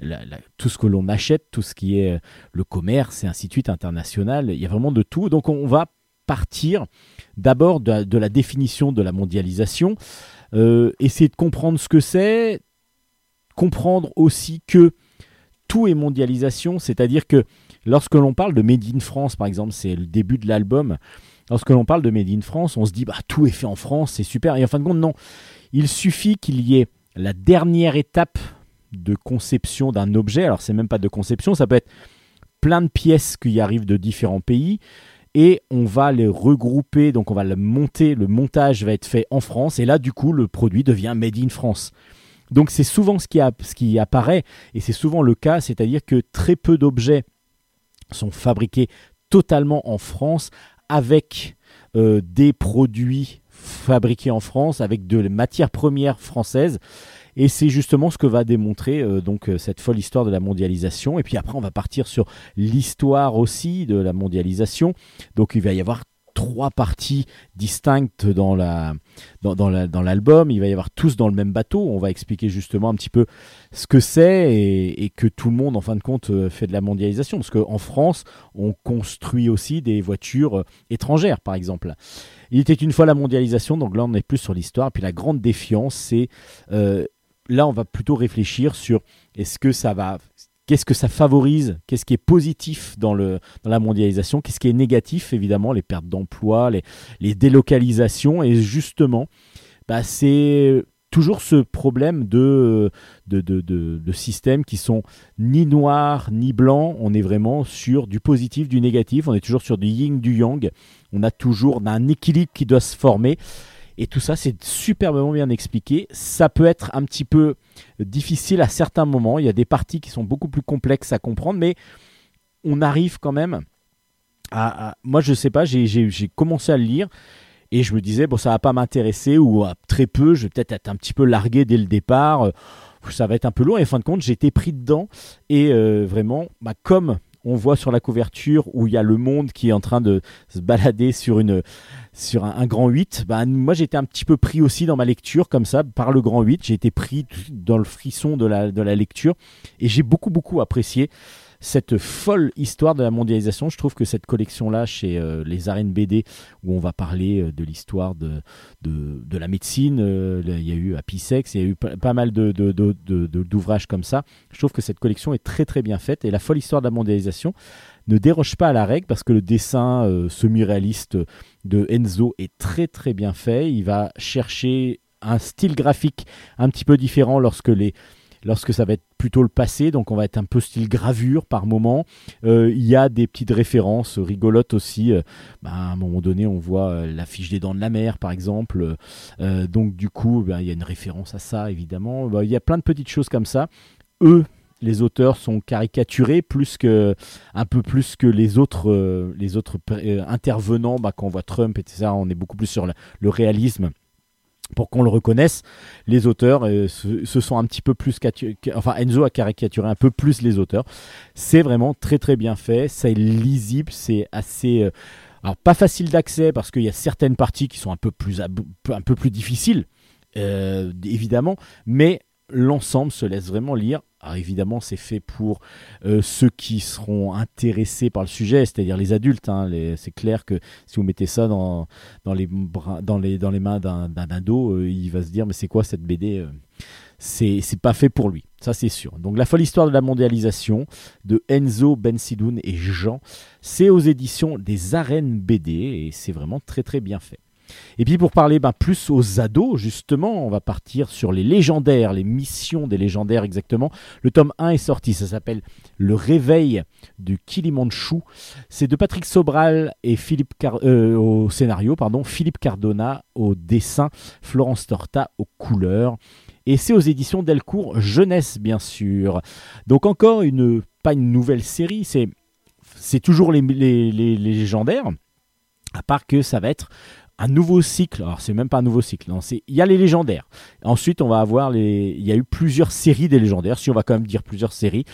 la, tout ce que l'on achète, tout ce qui est euh, le commerce et ainsi de suite international. Il y a vraiment de tout. Donc on va partir d'abord de, la définition de la mondialisation. essayer de comprendre ce que c'est, comprendre aussi que tout est mondialisation, c'est-à-dire que lorsque l'on parle de Made in France, par exemple, c'est le début de l'album, lorsque l'on parle de Made in France, on se dit bah tout est fait en France, c'est super. Et en fin de compte, non. Il suffit qu'il y ait la dernière étape de conception d'un objet. Alors c'est même pas de conception, ça peut être plein de pièces qui arrivent de différents pays et on va les regrouper, donc on va le monter, le montage va être fait en France et là du coup le produit devient made in France. Donc c'est souvent ce qui, apparaît, et c'est souvent le cas, c'est-à-dire que très peu d'objets sont fabriqués totalement en France avec euh, des produits fabriqués en France, avec de matières premières françaises. Et c'est justement ce que va démontrer euh, donc euh, cette folle histoire de la mondialisation. Et puis après, on va partir sur l'histoire aussi de la mondialisation. Donc il va y avoir trois parties distinctes dans la dans, dans l'album. Il va y avoir tous dans le même bateau. On va expliquer justement un petit peu ce que c'est et, que tout le monde, en fin de compte, euh, fait de la mondialisation. Parce qu'en France, on construit aussi des voitures euh, étrangères, par exemple. Il était une fois la mondialisation, donc là on est plus sur l'histoire. Puis la grande défiance, c'est euh, là on va plutôt réfléchir sur est-ce que ça va Qu'est-ce que ça favorise? Qu'est-ce qui est positif dans, le, dans la mondialisation? Qu'est-ce qui est négatif Évidemment, les pertes d'emplois, les, les, délocalisations? Et justement, bah, c'est toujours ce problème de, de, de, de, systèmes qui sont ni noirs ni blancs. On est vraiment sur du positif, du négatif. On est toujours sur du yin, du yang. On a toujours un équilibre qui doit se former. Et tout ça, c'est superbement bien expliqué. Ça peut être un petit peu difficile à certains moments. Il y a des parties qui sont beaucoup plus complexes à comprendre, mais on arrive quand même à. moi, je sais pas, j'ai commencé à le lire et je me disais, bon, ça va pas m'intéresser ou très peu, je vais peut-être être un petit peu largué dès le départ. Ça va être un peu lourd et en fin de compte, été pris dedans et euh, vraiment, bah, comme on voit sur la couverture où il y a le monde qui est en train de se balader sur, une, sur un, grand 8. Ben, moi, j'étais un petit peu pris aussi dans ma lecture, comme ça, par le grand 8. J'ai été pris dans le frisson de la, de la lecture et j'ai beaucoup, beaucoup apprécié. Cette folle histoire de la mondialisation. Je trouve que cette collection-là, chez euh, les arènes BD, où on va parler euh, de l'histoire de, de, la médecine, euh, il y a eu Apisex, il y a eu pas, pas mal de- d'ouvrages comme ça. Je trouve que cette collection est très très bien faite et la folle histoire de la mondialisation ne déroge pas à la règle parce que le dessin semi-réaliste de Enzo est très très bien fait. Il va chercher un style graphique un petit peu différent lorsque les lorsque ça va être plutôt le passé, donc on va être un peu style gravure par moment. Euh, il y a des petites références rigolotes aussi. Euh, bah, à un moment donné, on voit euh, l'affiche des dents de la mer, par exemple. Donc du coup, bah, il y a une référence à ça, évidemment. Bah, il y a plein de petites choses comme ça. Eux, les auteurs sont caricaturés plus que un peu plus que les autres les autres intervenants quand on voit Trump etc on est beaucoup plus sur le réalisme pour qu'on le reconnaisse les auteurs euh, se, sont un petit peu plus enfin Enzo a caricaturé un peu plus les auteurs c'est vraiment très très bien fait c'est lisible c'est assez euh, alors pas facile d'accès parce qu'il y a certaines parties qui sont un peu plus un peu plus difficiles euh, évidemment mais l'ensemble se laisse vraiment lire. Alors évidemment, c'est fait pour euh, ceux qui seront intéressés par le sujet, c'est-à-dire les adultes. hein. C'est clair que si vous mettez ça dans, les, mains d'un, ado, euh, il va se dire mais c'est quoi cette BD euh? C'est, c'est pas fait pour lui, ça c'est sûr. Donc la folle histoire de la mondialisation de Enzo Bensidoun et Jean, c'est aux éditions des Arènes BD et c'est vraiment très très bien fait. Et puis pour parler ben, plus aux ados, justement, on va partir sur les légendaires, les missions des légendaires exactement. Le tome 1 est sorti, ça s'appelle Le réveil du Kilimanchou. C'est de Patrick Sobral et Philippe euh, au scénario, pardon, Philippe Cardona au dessin, Florence Torta aux couleurs. Et c'est aux éditions Delcourt Jeunesse, bien sûr. Donc encore une, pas une nouvelle série, c'est, toujours les légendaires, à part que ça va être un nouveau cycle. Alors c'est même pas un nouveau cycle. Non, c'est il y a les légendaires. Ensuite, on va avoir les. Il y a eu plusieurs séries des légendaires. Si on va quand même dire plusieurs séries.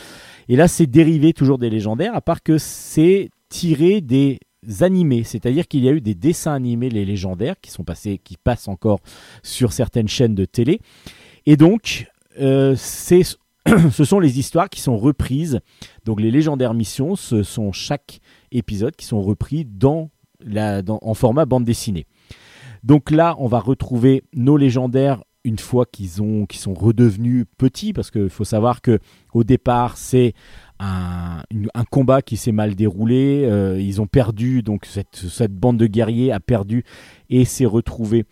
Et là, c'est dérivé toujours des légendaires, à part que c'est tiré des animés. C'est-à-dire qu'il y a eu des dessins animés les légendaires qui sont passés, qui passent encore sur certaines chaînes de télé. Et donc, euh, c'est [CLEARS THROAT] ce sont les histoires qui sont reprises. Donc les légendaires missions, ce sont chaque épisode qui sont repris dans la, dans- en format bande dessinée. Donc là, on va retrouver nos légendaires une fois qu'ils ont, qu'ils sont redevenus petits, parce qu'il faut savoir que au départ, c'est un, combat qui s'est mal déroulé. euh, ils ont perdu, donc cette, cette bande de guerriers a perdu et s'est retrouvée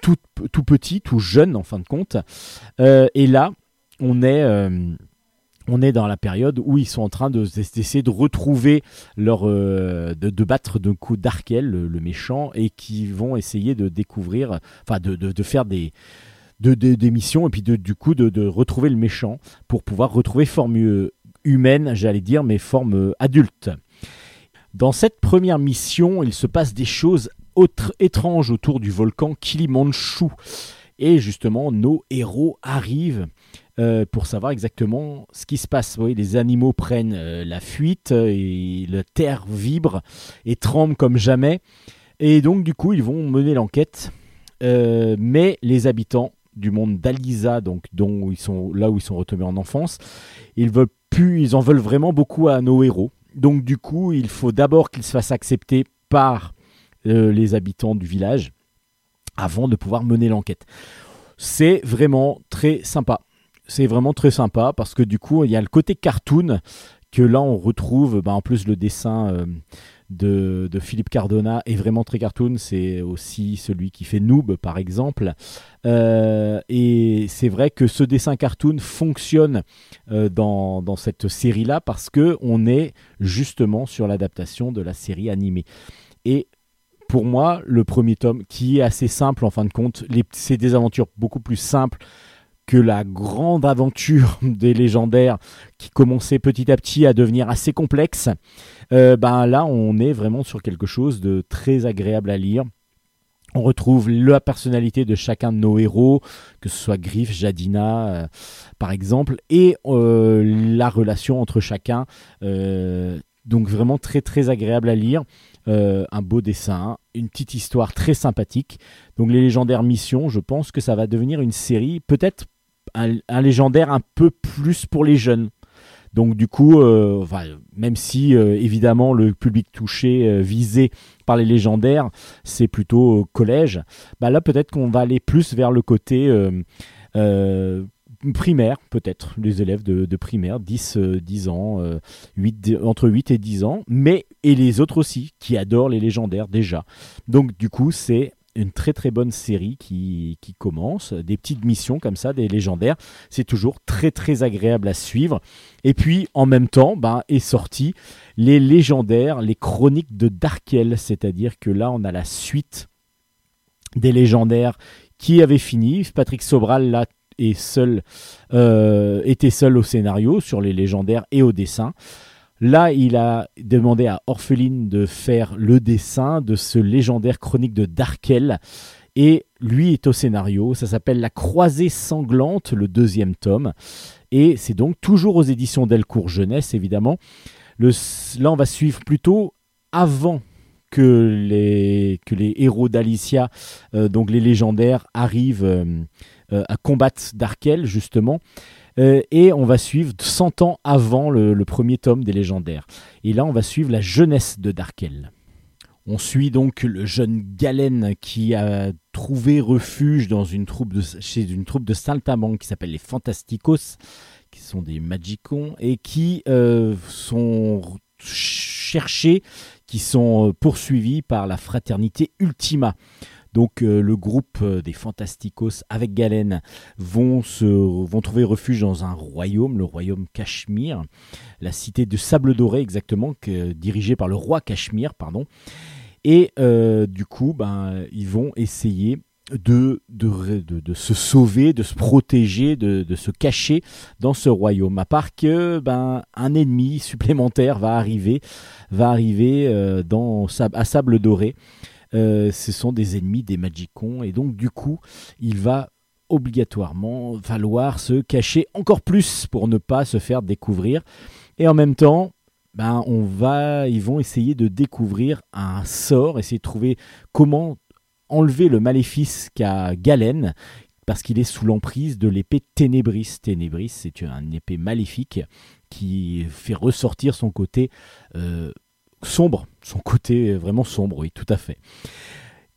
tout, tout petit, tout jeune en fin de compte. Euh, et là, on est, euh, on est dans la période où ils sont en train de- d'essayer de retrouver leur, euh, de, de battre d'un coup d'Arkel, le, le méchant, et qui vont essayer de découvrir, enfin de, de- de faire des, de, de- des missions et puis de, du coup de, de retrouver le méchant pour pouvoir retrouver forme euh, humaine, j'allais dire, mais forme euh, adulte. Dans cette première mission, il se passe des choses autres, étranges autour du volcan Kilimanchou. Et justement, nos héros arrivent euh, pour savoir exactement ce qui se passe. Vous voyez, les animaux prennent euh, la fuite euh, et la terre vibre et tremble comme jamais. Et donc, du coup, ils vont mener l'enquête. Mais les habitants du monde d'Alisa, donc dont ils sont là où ils sont retombés en enfance, ils veulent plus, ils en veulent vraiment beaucoup à nos héros. Donc, du coup, il faut d'abord qu'ils se fassent accepter par les habitants du village avant de pouvoir mener l'enquête. C'est vraiment très sympa. C'est vraiment très sympa parce que du coup, il y a le côté cartoon que là on retrouve. Bah, en plus, le dessin euh, de, Philippe Cardona est vraiment très cartoon. C'est aussi celui qui fait Noob, par exemple. Euh, et c'est vrai que ce dessin cartoon fonctionne euh, dans, cette série-là parce que on est justement sur l'adaptation de la série animée. Et pour moi, le premier tome, qui est assez simple en fin de compte, c'est des aventures beaucoup plus simples que la grande aventure [LAUGHS] des légendaires qui commençait petit à petit à devenir assez complexe. Euh, ben là, on est vraiment sur quelque chose de très agréable à lire. On retrouve la personnalité de chacun de nos héros, que ce soit Griff, Jadina, euh, par exemple, et euh, la relation entre chacun. donc vraiment très très agréable à lire. Un beau dessin, une petite histoire très sympathique. Donc les légendaires missions, je pense que ça va devenir une série, peut-être un, légendaire un peu plus pour les jeunes. Donc du coup, euh, même si euh, évidemment le public touché euh, visé par les légendaires, c'est plutôt collège, bah là peut-être qu'on va aller plus vers le côté primaire, peut-être, les élèves de, primaire, 10, euh, 10 ans, 8, entre 8 et 10 ans, mais et les autres aussi, qui adorent les légendaires déjà. Donc du coup, c'est une très très bonne série qui, commence, des petites missions comme ça, des légendaires, c'est toujours très très agréable à suivre. Et puis en même temps, ben, est sorti les légendaires, les chroniques de Darkel, c'est-à-dire que là on a la suite des légendaires qui avait fini. Patrick Sobral là est seul, euh, était seul au scénario sur les légendaires et au dessin. Là, il a demandé à Orpheline de faire le dessin de ce légendaire chronique de Darkel. Et lui est au scénario. Ça s'appelle La Croisée sanglante, le deuxième tome. Et c'est donc toujours aux éditions Delcourt Jeunesse, évidemment. Le, là, on va suivre plutôt avant que les, héros d'Alicia, euh, donc les légendaires, arrivent euh, euh, à combattre Darkel, justement. Euh, et on va suivre 100 ans avant le, premier tome des légendaires. Et là, on va suivre la jeunesse de Darkel. On suit donc le jeune Galen qui a trouvé refuge chez une troupe de saltimbanques qui s'appelle les Fantasticos, qui sont des magicons, et qui euh, sont cherchés, qui sont euh, poursuivis par la fraternité Ultima. Donc euh, le groupe euh, des Fantasticos avec Galen vont, se, vont trouver refuge dans un royaume, le royaume Cachemire, la cité de Sable Doré exactement, que, dirigée par le roi Cachemire, pardon. Et euh, du coup, ben, ils vont essayer de, de, se sauver, de se protéger, de, se cacher dans ce royaume. À part que ben, un ennemi supplémentaire va arriver, va arriver à Sable Doré. Euh, ce sont des ennemis des Magicons et donc du coup il va obligatoirement falloir se cacher encore plus pour ne pas se faire découvrir et en même temps ben on va ils vont essayer de découvrir un sort essayer de trouver comment enlever le maléfice qu'a Galen parce qu'il est sous l'emprise de l'épée Ténébris. Ténébris, c'est une épée maléfique qui fait ressortir son côté euh, sombre, son côté vraiment sombre, oui, tout à fait.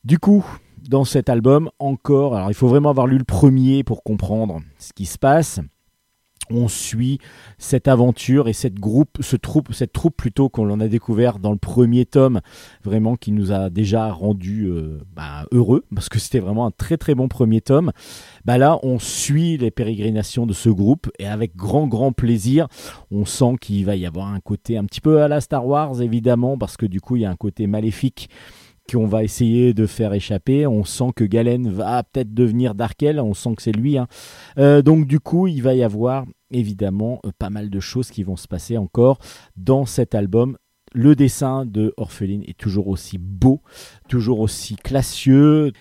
Du coup, dans cet album, encore, alors il faut vraiment avoir lu le premier pour comprendre ce qui se passe. On suit cette aventure et cette groupe, ce troupe, cette troupe plutôt qu'on a découvert dans le premier tome, vraiment qui nous a déjà rendu euh, bah, heureux parce que c'était vraiment un très très bon premier tome. Bah là, on suit les pérégrinations de ce groupe et avec grand grand plaisir, on sent qu'il va y avoir un côté un petit peu à la Star Wars évidemment parce que du coup il y a un côté maléfique qu'on va essayer de faire échapper. On sent que Galen va peut-être devenir Darkel, on sent que c'est lui. hein. Euh, donc du coup, il va y avoir évidemment euh, pas mal de choses qui vont se passer encore dans cet album. Le dessin de Orpheline est toujours aussi beau, toujours aussi classieux.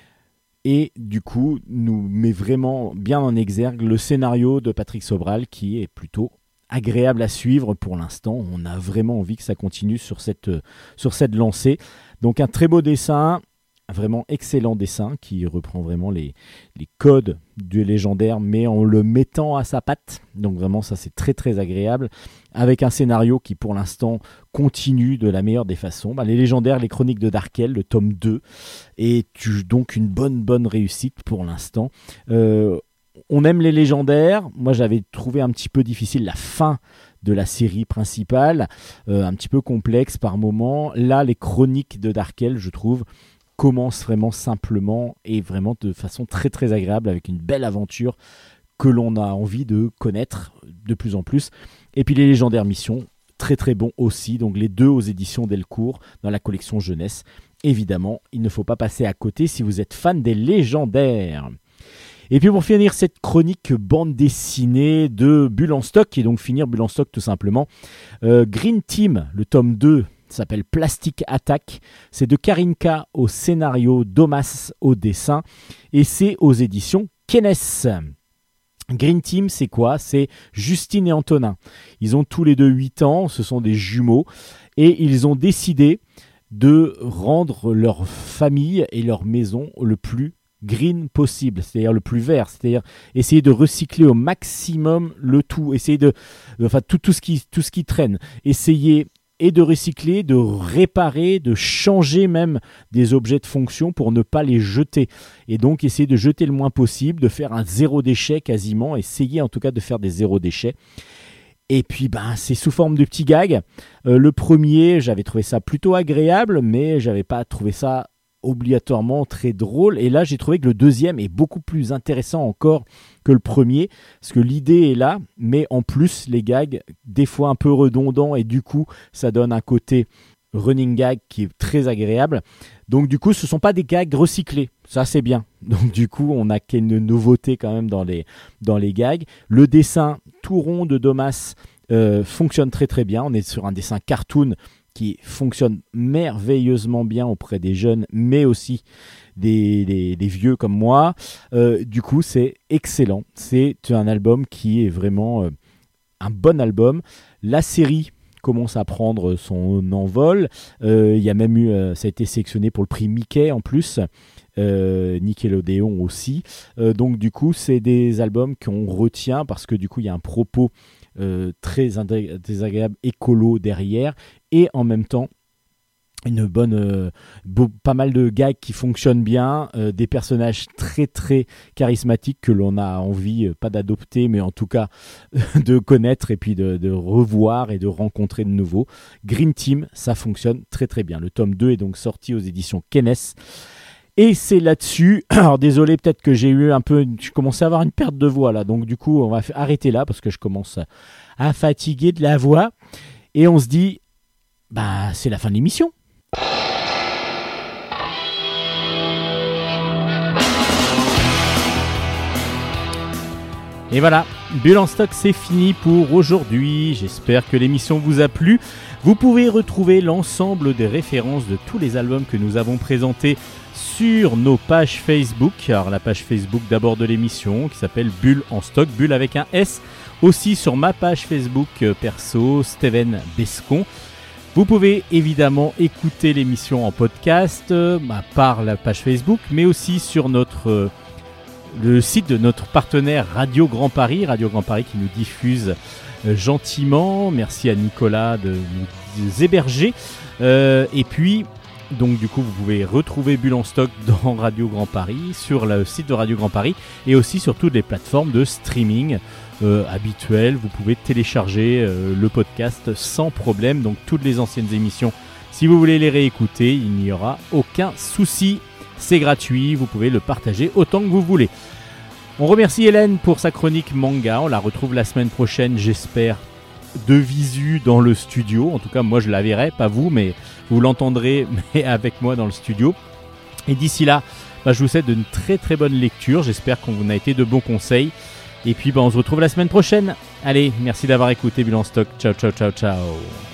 Et du coup, nous met vraiment bien en exergue le scénario de Patrick Sobral qui est plutôt agréable à suivre pour l'instant. On a vraiment envie que ça continue sur cette, euh, sur cette lancée. Donc un très beau dessin, vraiment excellent dessin qui reprend vraiment les, codes du légendaire mais en le mettant à sa patte. Donc vraiment ça c'est très très agréable avec un scénario qui pour l'instant continue de la meilleure des façons. Bah, les légendaires, les chroniques de Darkel, le tome 2 est tu- donc une bonne bonne réussite pour l'instant. Euh, on aime les légendaires. Moi j'avais trouvé un petit peu difficile la fin de la série principale, euh, un petit peu complexe par moment. Là, les chroniques de Darkel, je trouve, commencent vraiment simplement et vraiment de façon très très agréable avec une belle aventure que l'on a envie de connaître de plus en plus. Et puis les légendaires missions, très très bon aussi. Donc les deux aux éditions Delcourt dans la collection jeunesse. Évidemment, il ne faut pas passer à côté si vous êtes fan des légendaires. Et puis pour finir cette chronique bande dessinée de Bulle en stock, et donc finir Bulle en stock tout simplement, euh, Green Team, le tome 2, s'appelle Plastic Attack. C'est de Karinka au scénario, Domas au dessin, et c'est aux éditions Kenes. Green Team, c'est quoi? C'est Justine et Antonin. Ils ont tous les deux 8 ans, ce sont des jumeaux, et ils ont décidé de rendre leur famille et leur maison le plus green possible, c'est-à-dire le plus vert, c'est-à-dire essayer de recycler au maximum le tout, essayer de, enfin tout, ce qui traîne, essayer et de recycler, de réparer, de changer même des objets de fonction pour ne pas les jeter. Et donc essayer de jeter le moins possible, de faire un zéro déchet quasiment, essayer en tout cas de faire des zéro déchets. Et puis ben c'est sous forme de petits gags. Euh, le premier, j'avais trouvé ça plutôt agréable, mais j'avais pas trouvé ça obligatoirement très drôle. Et là, j'ai trouvé que le deuxième est beaucoup plus intéressant encore que le premier, parce que l'idée est là, mais en plus, les gags, des fois un peu redondants, et du coup, ça donne un côté running gag qui est très agréable. Donc du coup, ce ne sont pas des gags recyclés. Ça, c'est bien. [LAUGHS] Donc du coup, on a une nouveauté quand même dans les, dans les gags. Le dessin tout rond de Domas euh, fonctionne très très bien. On est sur un dessin cartoon qui fonctionne merveilleusement bien auprès des jeunes, mais aussi des, vieux comme moi. Euh, du coup, c'est excellent. C'est un album qui est vraiment euh, un bon album. La série commence à prendre son envol. Euh, il y a même eu, ça a été sélectionné pour le prix Mickey en plus. Nickelodeon aussi. donc du coup, c'est des albums qu'on retient parce que du coup, il y a un propos très désagréable écolo derrière et en même temps une bonne euh, pas mal de gags qui fonctionnent bien euh, des personnages très très charismatiques que l'on a envie euh, pas d'adopter mais en tout cas [LAUGHS] de connaître et puis de, revoir et de rencontrer de nouveau. Green Team ça fonctionne très très bien. Le tome 2 est donc sorti aux éditions Kennes et c'est là-dessus, [CLEARS THROAT] alors désolé peut-être que j'ai eu un peu, je commençais à avoir une perte de voix là, donc du coup on va arrêter là parce que je commence à fatiguer de la voix. Et on se dit, bah c'est la fin de l'émission. Et voilà, Bulle en stock, c'est fini pour aujourd'hui. J'espère que l'émission vous a plu. Vous pouvez retrouver l'ensemble des références de tous les albums que nous avons présentés sur nos pages Facebook. Alors la page Facebook d'abord de l'émission qui s'appelle Bulle en stock, Bulle avec un S. Aussi sur ma page Facebook euh, perso, Steven Bescon. Vous pouvez évidemment écouter l'émission en podcast euh, bah, par la page Facebook, mais aussi sur notre euh, le site de notre partenaire Radio Grand Paris, Radio Grand Paris qui nous diffuse euh, gentiment. Merci à Nicolas de nous héberger. et puis, donc du coup, vous pouvez retrouver Bulle en stock [LAUGHS] dans Radio Grand Paris, sur le site de Radio Grand Paris, et aussi sur toutes les plateformes de streaming. Euh, habituel. Vous pouvez télécharger euh, le podcast sans problème. Donc toutes les anciennes émissions, si vous voulez les réécouter, il n'y aura aucun souci. C'est gratuit, vous pouvez le partager autant que vous voulez. On remercie Hélène pour sa chronique manga. On la retrouve la semaine prochaine, j'espère, de visu dans le studio. En tout cas, moi je la verrai, pas vous, mais vous l'entendrez [LAUGHS] mais avec moi dans le studio. Et d'ici là, bah, je vous souhaite une très très bonne lecture. J'espère qu'on vous a été de bons conseils. Et puis bah, on se retrouve la semaine prochaine. Allez, merci d'avoir écouté Bilan Stock. Ciao, ciao, ciao, ciao.